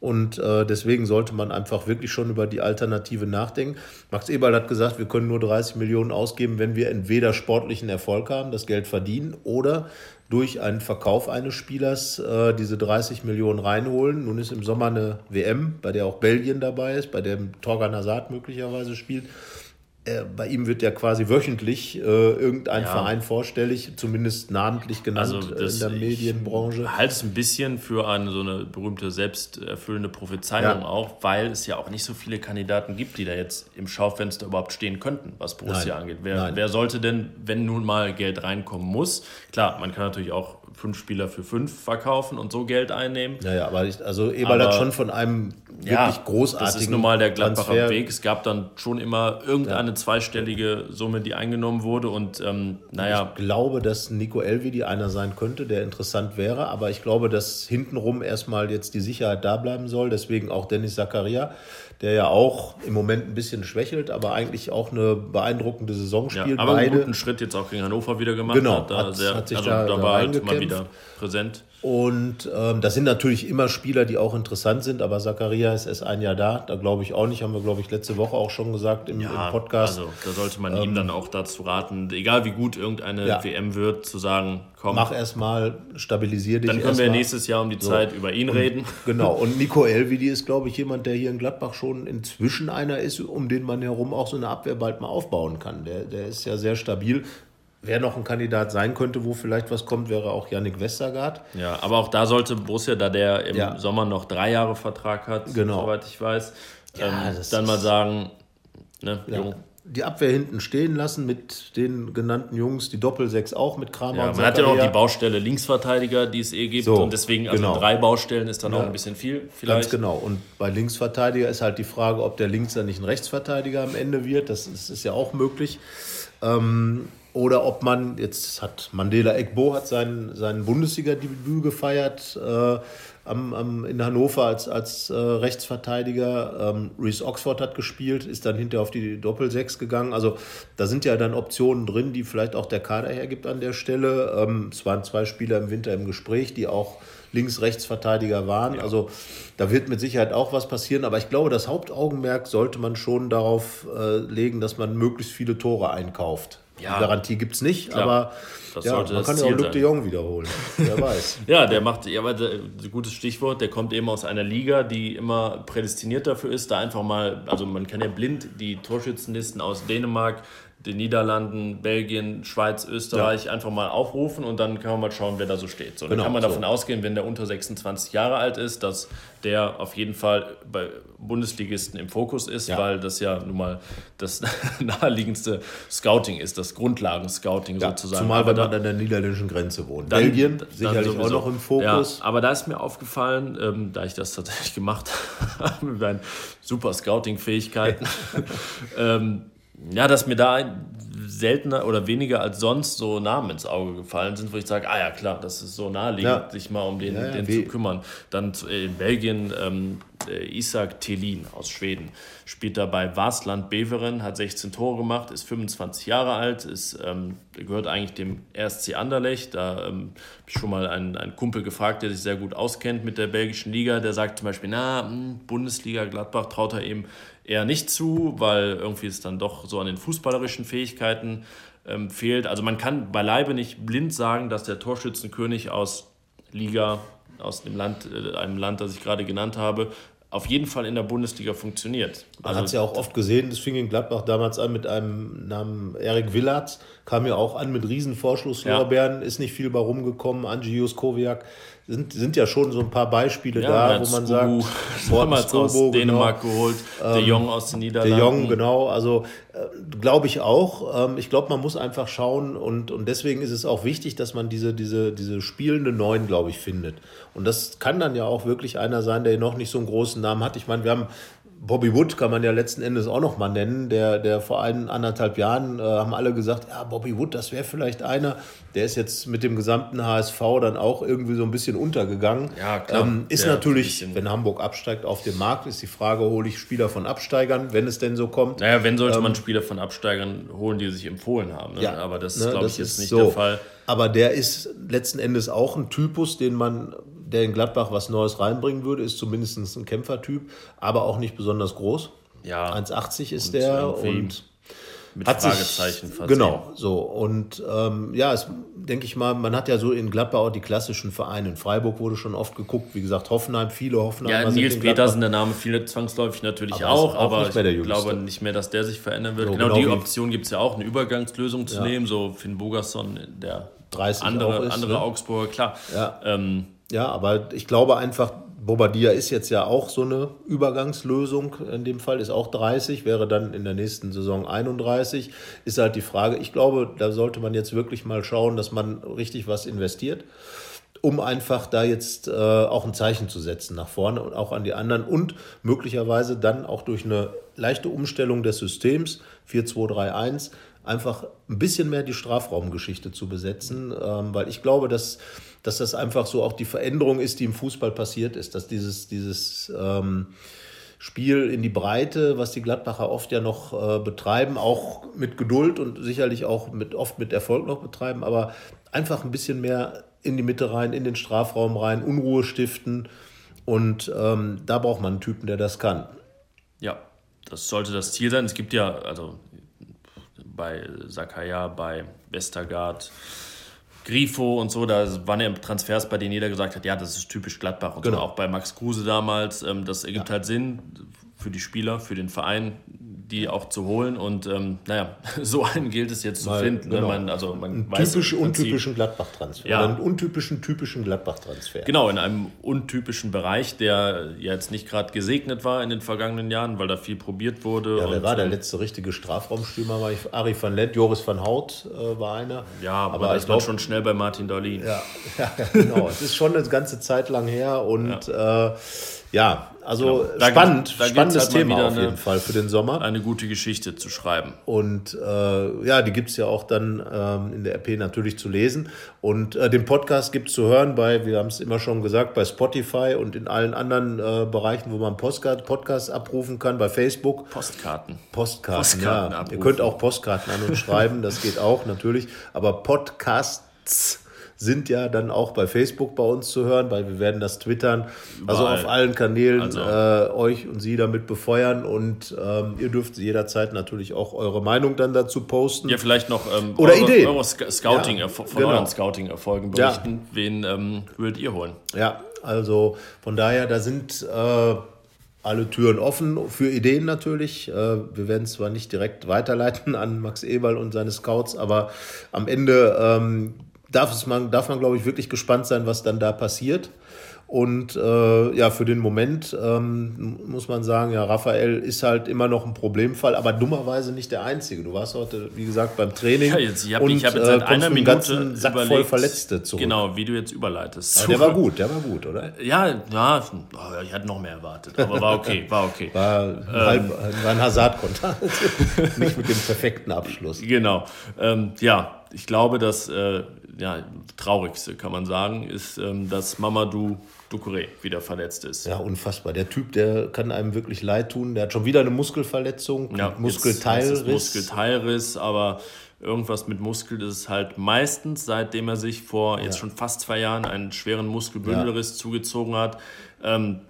Und äh, deswegen sollte man einfach wirklich schon über die Alternative nachdenken. Max Eberl hat gesagt, wir können nur 30 Millionen ausgeben, wenn wir entweder sportlichen Erfolg haben, das Geld verdienen, oder durch einen Verkauf eines Spielers äh, diese 30 Millionen reinholen. Nun ist im Sommer eine WM, bei der auch Belgien dabei ist, bei der Torgan Hazard möglicherweise spielt. Äh, bei ihm wird ja quasi wöchentlich äh, irgendein ja. Verein vorstellig, zumindest namentlich genannt also äh, in der Medienbranche. Ich halte es ein bisschen für eine so eine berühmte selbsterfüllende Prophezeiung ja. auch, weil es ja auch nicht so viele Kandidaten gibt, die da jetzt im Schaufenster überhaupt stehen könnten, was Borussia Nein. angeht. Wer, wer sollte denn, wenn nun mal Geld reinkommen muss? Klar, man kann natürlich auch fünf Spieler für fünf verkaufen und so Geld einnehmen. Ja, ja, aber ich, also Eberl aber, hat schon von einem wirklich ja, großartigen. Das ist nun mal der Gladbacher Transfer. Weg. Es gab dann schon immer irgendeine ja. zweistellige Summe, die eingenommen wurde und ähm, naja. Ich glaube, dass Nico Elvedi einer sein könnte, der interessant wäre, aber ich glaube, dass hintenrum erstmal jetzt die Sicherheit da bleiben soll. Deswegen auch Dennis Zakaria, der ja auch im Moment ein bisschen schwächelt, aber eigentlich auch eine beeindruckende Saison spielt. Ja, aber Beide. einen guten Schritt jetzt auch gegen Hannover wieder gemacht. Genau, hat, hat, sehr, hat sich also da, da war halt mal wieder präsent. Und ähm, das sind natürlich immer Spieler, die auch interessant sind, aber Zakaria ist erst ein Jahr da. Da glaube ich auch nicht, haben wir, glaube ich, letzte Woche auch schon gesagt im, ja, im Podcast. Also da sollte man ähm, ihm dann auch dazu raten, egal wie gut irgendeine ja. WM wird, zu sagen, komm. Mach erstmal, stabilisier dich. Dann können wir mal. nächstes Jahr um die so. Zeit über ihn und, reden. Genau. Und Nico Elvidi ist, glaube ich, jemand, der hier in Gladbach schon inzwischen einer ist, um den man herum auch so eine Abwehr bald mal aufbauen kann. Der, der ist ja sehr stabil. Wer noch ein Kandidat sein könnte, wo vielleicht was kommt, wäre auch Yannick Westergaard. Ja, aber auch da sollte Borussia, da der im ja. Sommer noch drei Jahre Vertrag hat, genau. soweit ich weiß, ja, ähm, dann mal sagen, ne, ja. Jung, die Abwehr hinten stehen lassen mit den genannten Jungs, die Doppelsechs auch mit Kramer Ja, man hat ja noch Zakaria. die Baustelle Linksverteidiger, die es eh gibt. So, und deswegen, also genau. drei Baustellen ist dann auch ein bisschen viel. Vielleicht. Ganz genau. Und bei Linksverteidiger ist halt die Frage, ob der Links nicht ein Rechtsverteidiger am Ende wird. Das ist, ist ja auch möglich. Ähm, oder ob man, jetzt hat Mandela Egbo hat sein, sein Bundesliga-Debüt gefeiert äh, am, am, in Hannover als, als äh, Rechtsverteidiger. Ähm, Reese Oxford hat gespielt, ist dann hinterher auf die Doppelsechs gegangen. Also da sind ja dann Optionen drin, die vielleicht auch der Kader hergibt an der Stelle. Ähm, es waren zwei Spieler im Winter im Gespräch, die auch Links-Rechtsverteidiger waren. Also da wird mit Sicherheit auch was passieren. Aber ich glaube, das Hauptaugenmerk sollte man schon darauf äh, legen, dass man möglichst viele Tore einkauft. Ja. Die Garantie gibt es nicht, Klar. aber Das ja, man kann ja auch Luc de Jong wiederholen. Wer weiß. Ja, der macht, ja, der, gutes Stichwort, der kommt eben aus einer Liga, die immer prädestiniert dafür ist, da einfach mal, also man kann ja blind die Torschützenlisten aus Dänemark, den Niederlanden, Belgien, Schweiz, Österreich einfach mal aufrufen und dann kann man mal schauen, wer da so steht. So, dann Genau, kann man so. davon ausgehen, wenn der unter 26 Jahre alt ist, dass der auf jeden Fall bei Bundesligisten im Fokus ist, Ja. weil das ja nun mal das naheliegendste Scouting ist, das Grundlagen-Scouting Ja, sozusagen. zumal wenn da- man an der niederländischen Grenze wohnt. dann- Belgien dann sicherlich auch sowieso. noch im Fokus. Ja, aber da ist mir aufgefallen, ähm, da ich das tatsächlich gemacht habe, mit meinen super Scouting-Fähigkeiten, ähm, ja, dass mir da seltener oder weniger als sonst so Namen ins Auge gefallen sind, wo ich sage, ah ja klar, das ist so naheliegend, Ja. sich mal um den, Ja, ja, den zu kümmern. Dann zu- in Belgien ähm, äh, Isak Thelin aus Schweden spielt da bei Varsland Beveren, hat 16 Tore gemacht, ist 25 Jahre alt, ist, ähm, gehört eigentlich dem RSC Anderlecht. Da ähm, habe ich schon mal einen, einen Kumpel gefragt, der sich sehr gut auskennt mit der belgischen Liga. Der sagt zum Beispiel, na, mh, Bundesliga Gladbach traut er eben eher nicht zu, weil irgendwie es dann doch so an den fußballerischen Fähigkeiten ähm, fehlt. Also man kann beileibe nicht blind sagen, dass der Torschützenkönig aus Liga, aus dem Land, äh, einem Land, das ich gerade genannt habe, auf jeden Fall in der Bundesliga funktioniert. Man Also hat es ja auch oft gesehen, das fing in Gladbach damals an mit einem Namen Erik Willards, kam ja auch an mit riesen Vorschusslorbeeren, ist nicht viel bei rumgekommen, Angie Juskowiak, sind, sind ja schon so ein paar Beispiele ja, da, wo man sagt, damals aus Skobo, Dänemark genau. geholt, De Jong aus den De Niederlanden. Jong, genau. Also äh, glaube ich auch. Ähm, ich glaube, man muss einfach schauen und, und deswegen ist es auch wichtig, dass man diese, diese, diese spielende Neun, glaube ich, findet. Und das kann dann ja auch wirklich einer sein, der noch nicht so einen großen Namen hat. Ich meine, wir haben Bobby Wood kann man ja letzten Endes auch noch mal nennen, der, der vor ein, anderthalb Jahren äh, haben alle gesagt, ja, Bobby Wood, das wäre vielleicht einer. Der ist jetzt mit dem gesamten HSV dann auch irgendwie so ein bisschen untergegangen. Ja, klar. Ähm, ist Der natürlich, wenn Hamburg absteigt auf dem Markt, ist die Frage, hole ich Spieler von Absteigern, wenn es denn so kommt. Naja, wenn sollte man Spieler von Absteigern holen, die sich empfohlen haben. Ne? Ähm, Ja, Aber das ne, ist, glaube ich, jetzt nicht so. der Fall. Aber der ist letzten Endes auch ein Typus, den man, der in Gladbach was Neues reinbringen würde, ist zumindest ein Kämpfertyp, aber auch nicht besonders groß. Ja. 1,80 ist der und Mit hat Fragezeichen sich, versehen. Genau, so. Und ähm, ja, es denke ich mal, man hat ja so in Gladbach auch die klassischen Vereine. In Freiburg wurde schon oft geguckt, wie gesagt, Hoffenheim, viele Hoffenheimer Ja, Nils. Petersen, der Name fiel zwangsläufig natürlich Aber auch, auch aber ich glaube nicht mehr, dass der sich verändern wird. So, genau, genau die Option gibt es ja auch, eine Übergangslösung zu Ja. nehmen, so Finn Bogerson, der 30 andere, ist, andere ne? Augsburger, klar. Ja. Ähm, Ja, aber ich glaube einfach, Bobadilla ist jetzt ja auch so eine Übergangslösung in dem Fall, ist auch 30, wäre dann in der nächsten Saison 31. Ist halt die Frage, ich glaube, da sollte man jetzt wirklich mal schauen, dass man richtig was investiert, um einfach da jetzt äh, auch ein Zeichen zu setzen nach vorne und auch an die anderen und möglicherweise dann auch durch eine leichte Umstellung des Systems 4-2-3-1 einfach ein bisschen mehr die Strafraumgeschichte zu besetzen, ähm, weil ich glaube, dass, dass das einfach so auch die Veränderung ist, die im Fußball passiert ist, dass dieses, dieses ähm, Spiel in die Breite, was die Gladbacher oft ja noch äh, betreiben, auch mit Geduld und sicherlich auch mit, oft mit Erfolg noch betreiben, aber einfach ein bisschen mehr in die Mitte rein, in den Strafraum rein, Unruhe stiften und ähm, da braucht man einen Typen, der das kann. ja, das sollte das Ziel sein. Es gibt ja, also bei Sakaya, bei Westergaard, Grifo und so, da waren ja Transfers, bei denen jeder gesagt hat, ja, das ist typisch Gladbach und Genau. so. Auch bei Max Kruse damals, ähm, das ergibt halt Sinn für die Spieler, für den Verein, die auch zu holen. Und ähm, naja, so einen gilt es jetzt zu finden. genau. Ne? Man, also man Einen typisch untypischen Gladbach-Transfer. Ja. Oder einen untypischen, typischen Gladbach-Transfer. Genau, in einem untypischen Bereich, der ja jetzt nicht gerade gesegnet war in den vergangenen Jahren, weil da viel probiert wurde. Ja, wer war der letzte richtige Strafraumstürmer? War Ari van Lent, Joris van Hout äh, war einer. Ja, aber, da ich glaube, schon schnell bei Martin Dahlin. Ja, ja, genau. es ist schon eine ganze Zeit lang her und ja, äh, ja also Da spannend, da spannendes halt Thema auf eine- jeden Fall für den Sommer. Eine gute Geschichte zu schreiben. Und äh, ja, die gibt es ja auch dann ähm, in der RP natürlich zu lesen. Und äh, den Podcast gibt es zu hören bei, wir haben es immer schon gesagt, bei Spotify und in allen anderen äh, Bereichen, wo man Postcard, Podcasts abrufen kann, bei Facebook. Postkarten. Postkarten, Postkarten ja. abrufen. Ihr könnt auch Postkarten an uns schreiben, das geht auch natürlich. Aber Podcasts sind ja dann auch bei Facebook bei uns zu hören, weil wir werden das twittern. Also auf allen Kanälen Also- äh, euch und sie damit befeuern und ähm, ihr dürft jederzeit natürlich auch eure Meinung dann dazu posten. Ja, vielleicht noch ähm, Oder eure, Ideen. eure Sc- Scouting, Ja, von genau. euren Scouting-Erfolgen Ja. berichten. Wen ähm, würdet ihr holen? Ja, also von daher, da sind äh, alle Türen offen für Ideen natürlich. Äh, wir werden es zwar nicht direkt weiterleiten an Max Eberl und seine Scouts, aber am Ende ähm, darf, es man, darf man, glaube ich, wirklich gespannt sein, was dann da passiert. Und äh, ja, für den Moment ähm, muss man sagen, ja, Raphael ist halt immer noch ein Problemfall, aber dummerweise nicht der Einzige. Du warst heute, wie gesagt, beim Training Ja, jetzt, ich habe hab jetzt äh, seit kommst einer Minute ganzen Sack voll überlegt, Verletzte zurück. Genau, wie du jetzt überleitest. Aber der war gut, der war gut, oder? Ja, ja, oh, ich hatte noch mehr erwartet, aber war okay, war okay. War, ein Ähm. halb, war ein Hazard-Konter. Nicht mit dem perfekten Abschluss. Genau. Ähm, ja, ich glaube, das äh, ja, traurigste, kann man sagen, ist, ähm, dass Mamadou Ducouré wieder verletzt ist. Ja, unfassbar. Der Typ, der kann einem wirklich leid tun. Der hat schon wieder eine Muskelverletzung, Ja, Muskelteilriss. jetzt Muskelteilriss, aber irgendwas mit Muskel ist es halt meistens, seitdem er sich vor jetzt schon fast zwei Jahren einen schweren Muskelbündelriss zugezogen hat. Ähm,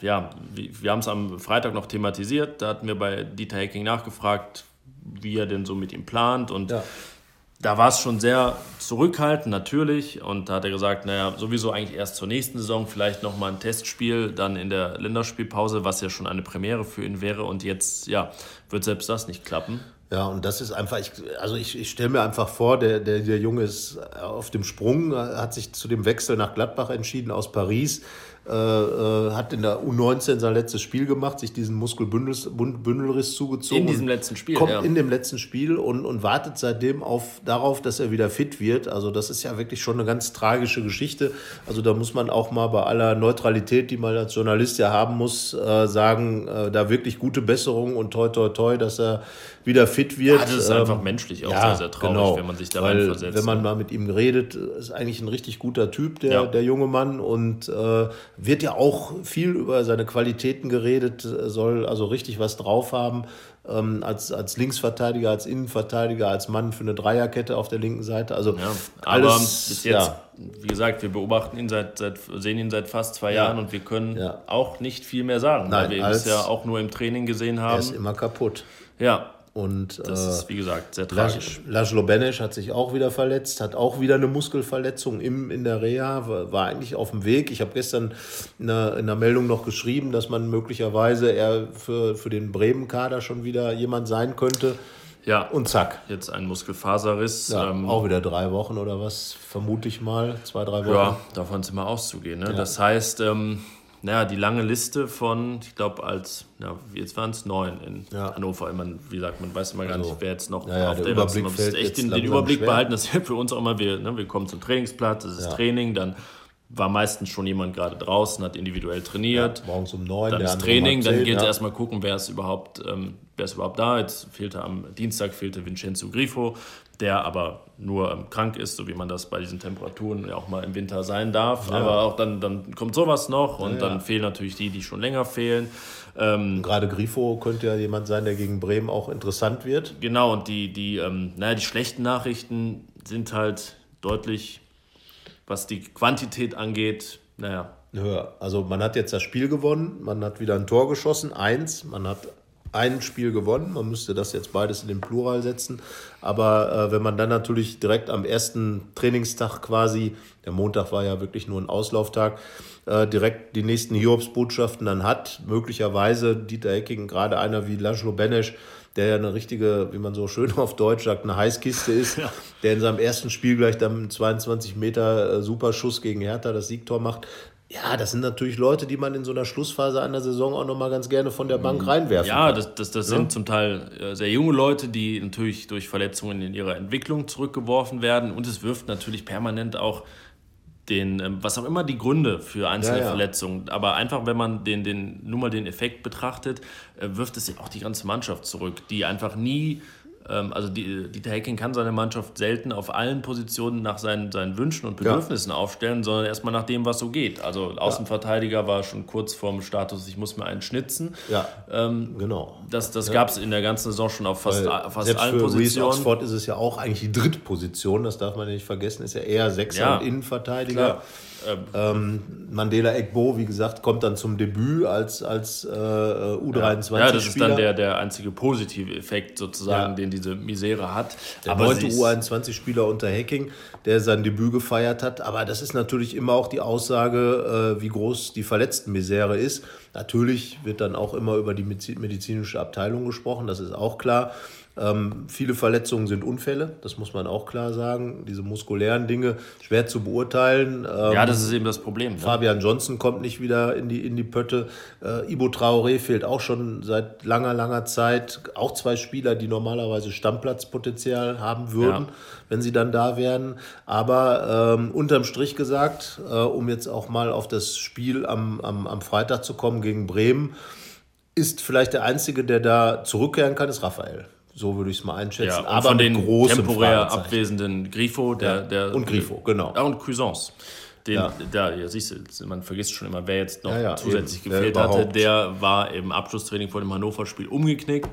ja, wir, wir haben es am Freitag noch thematisiert. Da hatten wir bei Dieter Hecking nachgefragt, wie er denn so mit ihm plant und Ja. Da war es schon sehr zurückhaltend, natürlich. Und da hat er gesagt, naja, sowieso eigentlich erst zur nächsten Saison, vielleicht nochmal ein Testspiel, dann in der Länderspielpause, was ja schon eine Premiere für ihn wäre. Und jetzt, ja, wird selbst das nicht klappen. Ja, und das ist einfach, ich, also ich, ich stelle mir einfach vor, der, der, der Junge ist auf dem Sprung, hat sich zu dem Wechsel nach Gladbach entschieden aus Paris, äh, äh, hat in der U19 sein letztes Spiel gemacht, sich diesen Muskelbündelriss zugezogen. In diesem letzten Spiel, Kommt ja. in dem letzten Spiel und, und wartet seitdem auf, darauf, dass er wieder fit wird. Also das ist ja wirklich schon eine ganz tragische Geschichte. Also da muss man auch mal bei aller Neutralität, die man als Journalist ja haben muss, äh, sagen, äh, da wirklich gute Besserung und toi toi toi, dass er wieder fit wird. Ja, das ist Ähm, einfach menschlich auch sehr, sehr traurig, wenn man sich da reinversetzt, Wenn man ne? mal mit ihm redet, ist eigentlich ein richtig guter Typ, der, Ja. der junge Mann. Und äh, wird ja auch viel über seine Qualitäten geredet, äh, soll also richtig was drauf haben. Ähm, als, als Linksverteidiger, als Innenverteidiger, als Mann für eine Dreierkette auf der linken Seite. Also Ja, aber alles, bis jetzt, ja, wie gesagt, wir beobachten ihn seit, seit sehen ihn seit fast zwei Jahren und wir können Ja. auch nicht viel mehr sagen, Nein, weil wir ihn bisher auch nur im Training gesehen er ist haben. immer kaputt. Ja, Und das äh, ist, wie gesagt, sehr tragisch. Laszlo Benesch hat sich auch wieder verletzt, hat auch wieder eine Muskelverletzung im, in der Reha, war, war eigentlich auf dem Weg. Ich habe gestern in der, in der Meldung noch geschrieben, dass man möglicherweise er für, für den Bremen-Kader schon wieder jemand sein könnte. Ja, Und zack. jetzt ein Muskelfaserriss. Ja, ähm, auch wieder drei Wochen oder was, vermute ich mal. Zwei, drei Wochen. Ja, davon sind wir auszugehen. Ne? Das heißt, ähm, naja, die lange Liste von, ich glaube, als, ja, jetzt waren es neun in Ja. Hannover. Man, wie gesagt, man weiß immer gar Also, nicht, wer jetzt noch ja, auf der der Überblick Man muss echt den, den Überblick schwer. behalten. Das ist ja für uns auch immer, wir, ne, wir kommen zum Trainingsplatz, das ist. Training, dann war meistens schon jemand gerade draußen, hat individuell trainiert. Morgens um neun, Dann der ist andere um Training, halb dann zehn, geht es ja. erstmal gucken, wer ist überhaupt, ähm, wer ist überhaupt da. Jetzt fehlte am Dienstag fehlte Vincenzo Grifo, der aber nur ähm, krank ist, so wie man das bei diesen Temperaturen ja auch mal im Winter sein darf. Aber auch dann, dann kommt sowas noch und Ja, dann ja. fehlen natürlich die, die schon länger fehlen. Ähm, Gerade Grifo könnte ja jemand sein, der gegen Bremen auch interessant wird. genau, und die, die, ähm, naja, die schlechten Nachrichten sind halt deutlich, was die Quantität angeht, naja, höher. Also man hat jetzt das Spiel gewonnen, man hat wieder ein Tor geschossen, eins, man hat ein Spiel gewonnen. Man müsste das jetzt beides in den Plural setzen. Aber äh, wenn man dann natürlich direkt am ersten Trainingstag quasi, der Montag war ja wirklich nur ein Auslauftag, äh, direkt die nächsten Hiobsbotschaften dann hat, möglicherweise Dieter Hecking, gerade einer wie Laszlo Benesch, der ja eine richtige, wie man so schön auf Deutsch sagt, eine Heißkiste ist, ja. der in seinem ersten Spiel gleich dann 22 Meter äh, Superschuss gegen Hertha das Siegtor macht. Ja, das sind natürlich Leute, die man in so einer Schlussphase einer Saison auch nochmal ganz gerne von der Bank reinwerfen ja, kann. Ja, das, das, das ja? sind zum Teil äh, sehr junge Leute, die natürlich durch Verletzungen in ihrer Entwicklung zurückgeworfen werden. Und es wirft natürlich permanent auch den, ähm, was auch immer die Gründe für einzelne ja, ja. Verletzungen, aber einfach, wenn man den, den, nur mal den Effekt betrachtet, äh, wirft es auch die ganze Mannschaft zurück, die einfach nie also die, Dieter Hecking kann seine Mannschaft selten auf allen Positionen nach seinen, seinen Wünschen und Bedürfnissen ja. aufstellen, sondern erstmal nach dem, was so geht. Also Außenverteidiger ja. war schon kurz vorm Status, ich muss mir einen schnitzen. Ja, ähm, genau. Das, das ja. gab es in der ganzen Saison schon auf fast, fast selbst allen für Positionen. Reece Oxford ist es ja auch eigentlich die Drittposition, das darf man nicht vergessen, ist ja eher Sechser und Innenverteidiger. Klar. Ähm, Mandela Egbo, wie gesagt, kommt dann zum Debüt als, als äh, U23-Spieler. Ja, das ist dann der, der einzige positive Effekt sozusagen, ja. den diese Misere hat. Der aber neunte U21-Spieler unter Hacking, der sein Debüt gefeiert hat. Aber das ist natürlich immer auch die Aussage, äh, wie groß die Verletztenmisere ist. Natürlich wird dann auch immer über die medizinische Abteilung gesprochen, das ist auch klar. Ähm, viele Verletzungen sind Unfälle, das muss man auch klar sagen. Diese muskulären Dinge schwer zu beurteilen. Ähm, ja, das ist eben das Problem. Ne? Fabian Johnson kommt nicht wieder in die, in die Pötte. Äh, Ibo Traoré fehlt auch schon seit langer, langer Zeit. Auch zwei Spieler, die normalerweise Stammplatzpotenzial haben würden, ja. wenn sie dann da wären. Aber ähm, unterm Strich gesagt, äh, um jetzt auch mal auf das Spiel am, am, am Freitag zu kommen gegen Bremen, ist vielleicht der Einzige, der da zurückkehren kann, ist Raphael. So würde ich es mal einschätzen. Ja, aber von den temporär abwesenden Grifo, der, ja, der und Grifo, genau. Ja, und Cuisance. Den, ja. Da, ja, siehst du, man vergisst schon immer, wer jetzt noch ja, ja, zusätzlich eben, gefehlt hatte. Der war im Abschlusstraining vor dem Hannover-Spiel umgeknickt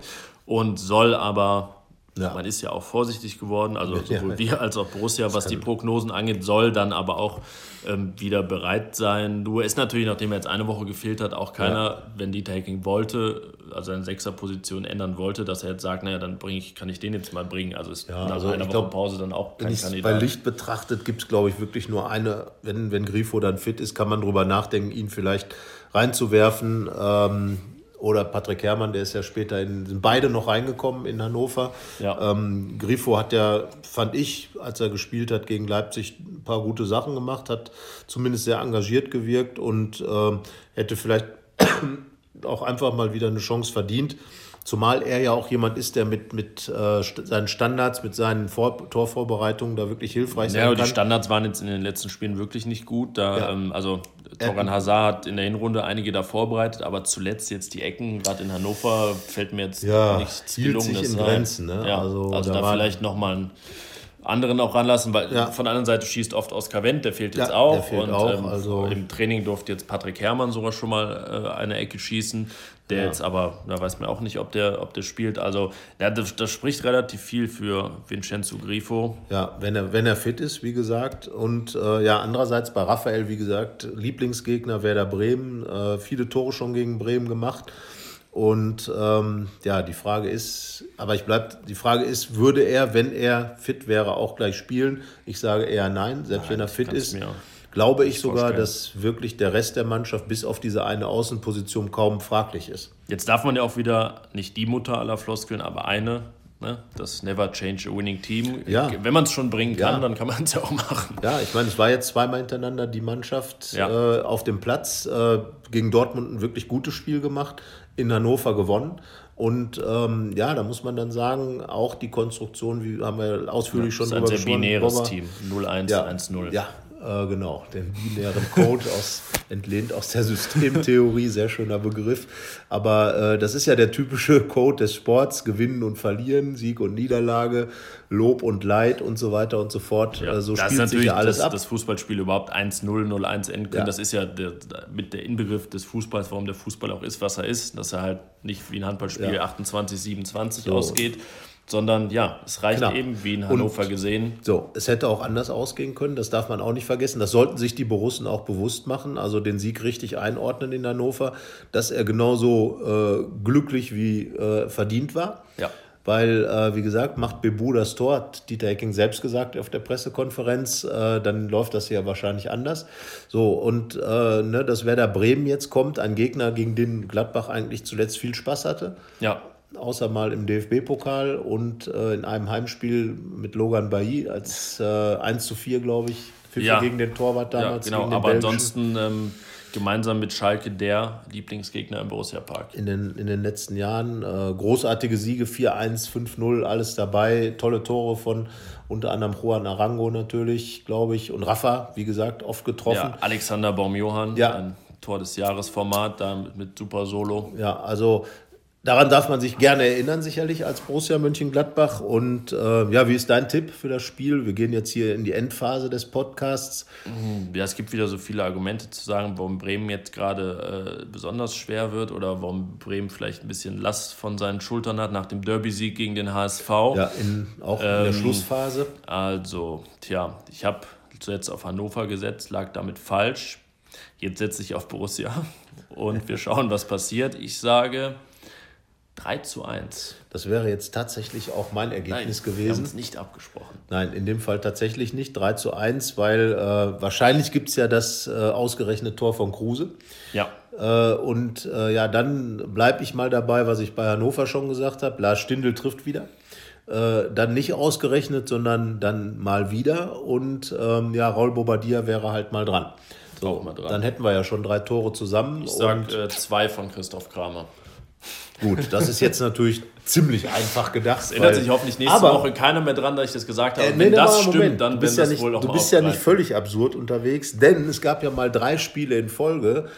und soll aber ja. Man ist ja auch vorsichtig geworden, also sowohl ja. wir als auch Borussia, was die Prognosen angeht, soll dann aber auch ähm, wieder bereit sein. Nur ist natürlich, nachdem er jetzt eine Woche gefehlt hat, auch keiner, ja. wenn die Taking wollte, also seine Sechserposition ändern wollte, dass er jetzt sagt, naja, dann bring ich, kann ich den jetzt mal bringen. Also ist ja, nach also einer Woche glaub, Pause dann auch kein Kandidat. Bei Licht betrachtet gibt es, glaube ich, wirklich nur eine, wenn, wenn Grifo dann fit ist, kann man drüber nachdenken, ihn vielleicht reinzuwerfen. Ähm, oder Patrick Herrmann, der ist ja später in, sind beide noch reingekommen in Hannover. Ja. Ähm, Grifo hat ja, fand ich, als er gespielt hat gegen Leipzig, ein paar gute Sachen gemacht, hat zumindest sehr engagiert gewirkt und äh, hätte vielleicht auch einfach mal wieder eine Chance verdient. Zumal er ja auch jemand ist, der mit, mit äh, seinen Standards, mit seinen Vor Torvorbereitungen da wirklich hilfreich sein ja, kann. Ja, die Standards waren jetzt in den letzten Spielen wirklich nicht gut. Da, ja. ähm, also Torgan Hazard hat in der Hinrunde einige da vorbereitet, aber zuletzt jetzt die Ecken, gerade in Hannover, fällt mir jetzt ja, nichts Gelungenes sich in Grenzen. Ne? Ja, also, also da, da vielleicht nochmal ein anderen auch ranlassen, weil ja. von der anderen Seite schießt oft Oskar Wendt, der fehlt jetzt ja, auch. Fehlt und auch, ähm, also im Training durfte jetzt Patrick Herrmann sogar schon mal äh, eine Ecke schießen. Der ja. jetzt aber, da weiß man auch nicht, ob der, ob der spielt. Also ja, das, das, spricht relativ viel für Vincenzo Grifo. Ja, wenn er, wenn er fit ist, wie gesagt. Und äh, ja, andererseits bei Raphael, wie gesagt, Lieblingsgegner Werder Bremen, äh, viele Tore schon gegen Bremen gemacht. Und ähm, ja, die Frage ist, aber ich bleib, die Frage ist, würde er, wenn er fit wäre, auch gleich spielen? Ich sage eher nein, selbst nein, wenn er fit ist. Glaube ich sogar, vorstellen. dass wirklich der Rest der Mannschaft bis auf diese eine Außenposition kaum fraglich ist. Jetzt darf man ja auch wieder nicht die Mutter aller Floskeln, aber eine Ne? Das Never Change a Winning Team. Ja. Wenn man es schon bringen kann, ja. dann kann man es ja auch machen. Ja, ich meine, es war jetzt zweimal hintereinander die Mannschaft ja. äh, auf dem Platz. Äh, gegen Dortmund ein wirklich gutes Spiel gemacht in Hannover gewonnen. Und ähm, ja, da muss man dann sagen, auch die Konstruktion, wie haben wir ausführlich ja, schon drüber gesprochen. ein sehr binäres Team, 0-1-1-0. Ja, äh, genau, den binären Code aus, entlehnt aus der Systemtheorie, sehr schöner Begriff. Aber äh, das ist ja der typische Code des Sports, Gewinnen und Verlieren, Sieg und Niederlage, Lob und Leid und so weiter und so fort. Ja, äh, so das spielt sich ja alles das, ab. Das Fußballspiel überhaupt 1-0, 0-1 enden können, ja. das ist ja der, mit der Inbegriff des Fußballs, warum der Fußball auch ist, was er ist, dass er halt nicht wie ein Handballspiel ja. 28, 27 so. ausgeht sondern ja, es reicht Genau. eben, wie in Hannover gesehen. So, es hätte auch anders ausgehen können, das darf man auch nicht vergessen. Das sollten sich die Borussen auch bewusst machen, also den Sieg richtig einordnen in Hannover, dass er genauso äh, glücklich wie äh, verdient war. Ja. Weil, äh, wie gesagt, macht Bebu das Tor, hat Dieter Hecking selbst gesagt auf der Pressekonferenz, äh, dann läuft das ja wahrscheinlich anders. So, und äh, ne, dass Werder Bremen jetzt kommt, ein Gegner, gegen den Gladbach eigentlich zuletzt viel Spaß hatte Ja, außer mal im DFB-Pokal und äh, in einem Heimspiel mit Logan Bailly als äh, 1 zu 4, glaube ich, Ja. gegen den Torwart ja damals. genau. gegen den Aber Belgischen. ansonsten ähm, gemeinsam mit Schalke der Lieblingsgegner im Borussia Park. In den, in den letzten Jahren äh, großartige Siege, 4-1, 5-0, alles dabei. Tolle Tore von unter anderem Juan Arango natürlich, glaube ich. Und Rafa, wie gesagt, oft getroffen. Ja, Alexander Baumjohann, Ja. ein Tor des Jahresformat, da mit, mit super Solo. Ja, also daran darf man sich gerne erinnern, sicherlich als Borussia Mönchengladbach. Und äh, ja, wie ist dein Tipp für das Spiel? Wir gehen jetzt hier in die Endphase des Podcasts. Ja, es gibt wieder so viele Argumente zu sagen, warum Bremen jetzt gerade äh, besonders schwer wird oder warum Bremen vielleicht ein bisschen Last von seinen Schultern hat nach dem Derby-Sieg gegen den HSV. Ja, in, auch in der Ähm, Schlussphase. Also, tja, ich habe zuletzt auf Hannover gesetzt, lag damit falsch. Jetzt setze ich auf Borussia und wir schauen, was passiert. Ich sage 3 zu 1. Das wäre jetzt tatsächlich auch mein Ergebnis wir haben gewesen. uns nicht abgesprochen. Nein, in dem Fall tatsächlich nicht. 3 zu 1, weil äh, wahrscheinlich gibt es ja das äh, ausgerechnete Tor von Kruse. Ja, Äh, und äh, ja, dann bleibe ich mal dabei, was ich bei Hannover schon gesagt habe. Lars Stindl trifft wieder. Äh, dann nicht ausgerechnet, sondern dann mal wieder. Und ähm, ja, Raul Bobadilla wäre halt mal dran. So, mal dran. Dann hätten wir ja schon drei Tore zusammen. ich sage äh, 2 von Christoph Kramer. Gut, das ist jetzt natürlich ziemlich einfach gedacht. Es ändert weil- sich hoffentlich nächste aber, Woche keiner mehr dran, dass ich das gesagt habe. Äh, Wenn nee, das stimmt, Moment. dann werden ja wir nicht, wohl noch du bist ja nicht völlig absurd unterwegs, denn es gab ja mal drei Spiele in Folge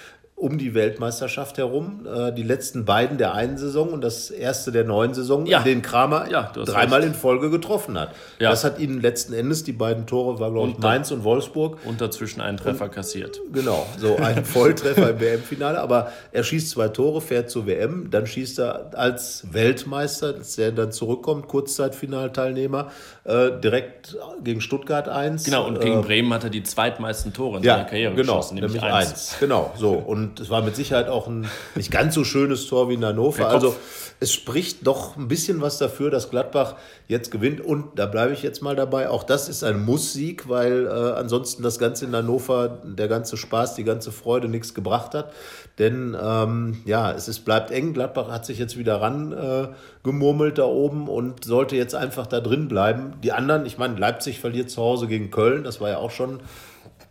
um die Weltmeisterschaft herum. Äh, die letzten beiden der einen Saison und das erste der neuen Saison, Ja. in denen Kramer Ja, dreimal recht. in Folge getroffen hat. Ja. Das hat ihnen letzten Endes, die beiden Tore war, glaube ich, Und Mainz und Wolfsburg. Und dazwischen einen Treffer kassiert. Genau, so ein Volltreffer im WM-Finale. Aber er schießt zwei Tore, fährt zur WM, dann schießt er als Weltmeister, dass er dann zurückkommt, Kurzzeitfinalteilnehmer, äh, direkt gegen Stuttgart 1. Genau, und äh, gegen Bremen hat er die zweitmeisten Tore in seiner Karriere genau, geschossen, nämlich, nämlich eins. eins. Genau, so. Und es war mit Sicherheit auch ein nicht ganz so schönes Tor wie in Hannover. Also es spricht doch ein bisschen was dafür, dass Gladbach jetzt gewinnt. Und da bleibe ich jetzt mal dabei. Auch das ist ein Muss-Sieg, weil äh, ansonsten das Ganze in Hannover, der ganze Spaß, die ganze Freude nichts gebracht hat. Denn ähm, ja, es ist, bleibt eng. Gladbach hat sich jetzt wieder ran äh, gemurmelt da oben und sollte jetzt einfach da drin bleiben. Die anderen, ich meine, Leipzig verliert zu Hause gegen Köln. Das war ja auch schon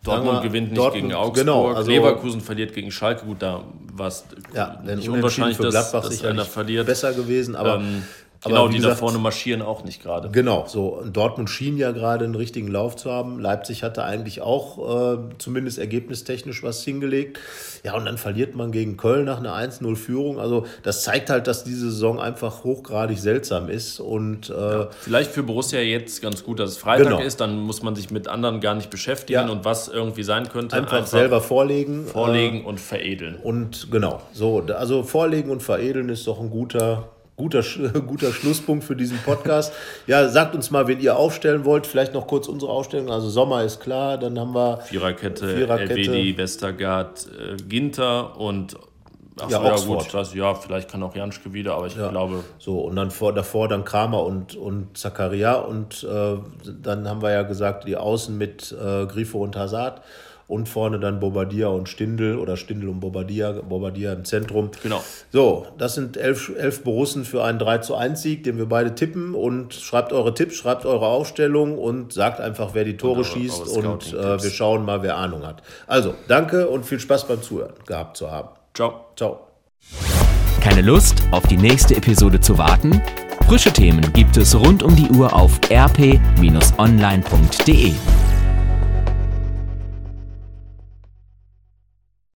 Dortmund gewinnt nicht Dortmund, gegen Augsburg. genau, also- Leverkusen verliert gegen Schalke. Gut, da war es Ja, nicht unwahrscheinlich, für dass, Gladbach dass sicherlich einer verliert. besser gewesen, aber, Ähm, aber genau, die da gesagt, vorne marschieren auch nicht gerade. Genau, so. Und Dortmund schien ja gerade einen richtigen Lauf zu haben. Leipzig hatte eigentlich auch äh, zumindest ergebnistechnisch was hingelegt. Ja, und dann verliert man gegen Köln nach einer 1-0-Führung. Also das zeigt halt, dass diese Saison einfach hochgradig seltsam ist. Und äh, Vielleicht für Borussia jetzt ganz gut, dass es Freitag Genau. ist. Dann muss man sich mit anderen gar nicht beschäftigen Ja. und was irgendwie sein könnte. einfach, selber vorlegen. vorlegen und veredeln. Und genau, so, da- also vorlegen und veredeln ist doch ein guter, guter, guter Schlusspunkt für diesen Podcast. Ja, sagt uns mal, wen ihr aufstellen wollt. Vielleicht noch kurz unsere Aufstellung. Also Sommer ist klar, dann haben wir Viererkette, Viererkette. Westergaard, äh, Ginter und ach Ja, so, ja, Oxford. gut, das, ja, vielleicht kann auch Janschke wieder, aber ich glaube, so und dann vor, davor dann Kramer und, und Zakaria und äh, dann haben wir ja gesagt, die Außen mit äh, Grifo und Hazard und vorne dann Bobadilla und Stindl oder Stindl und Bobadilla, Bobadilla im Zentrum. Genau. So, das sind elf, elf Borussen für einen 3 zu 1 Sieg, den wir beide tippen und schreibt eure Tipps, schreibt eure Aufstellung und sagt einfach, wer die Tore eure- schießt eure und äh, wir schauen mal, wer Ahnung hat. Also, danke und viel Spaß beim Zuhören gehabt zu haben. ciao. Ciao. Keine Lust, auf die nächste Episode zu warten? Frische Themen gibt es rund um die Uhr auf rp-online.de.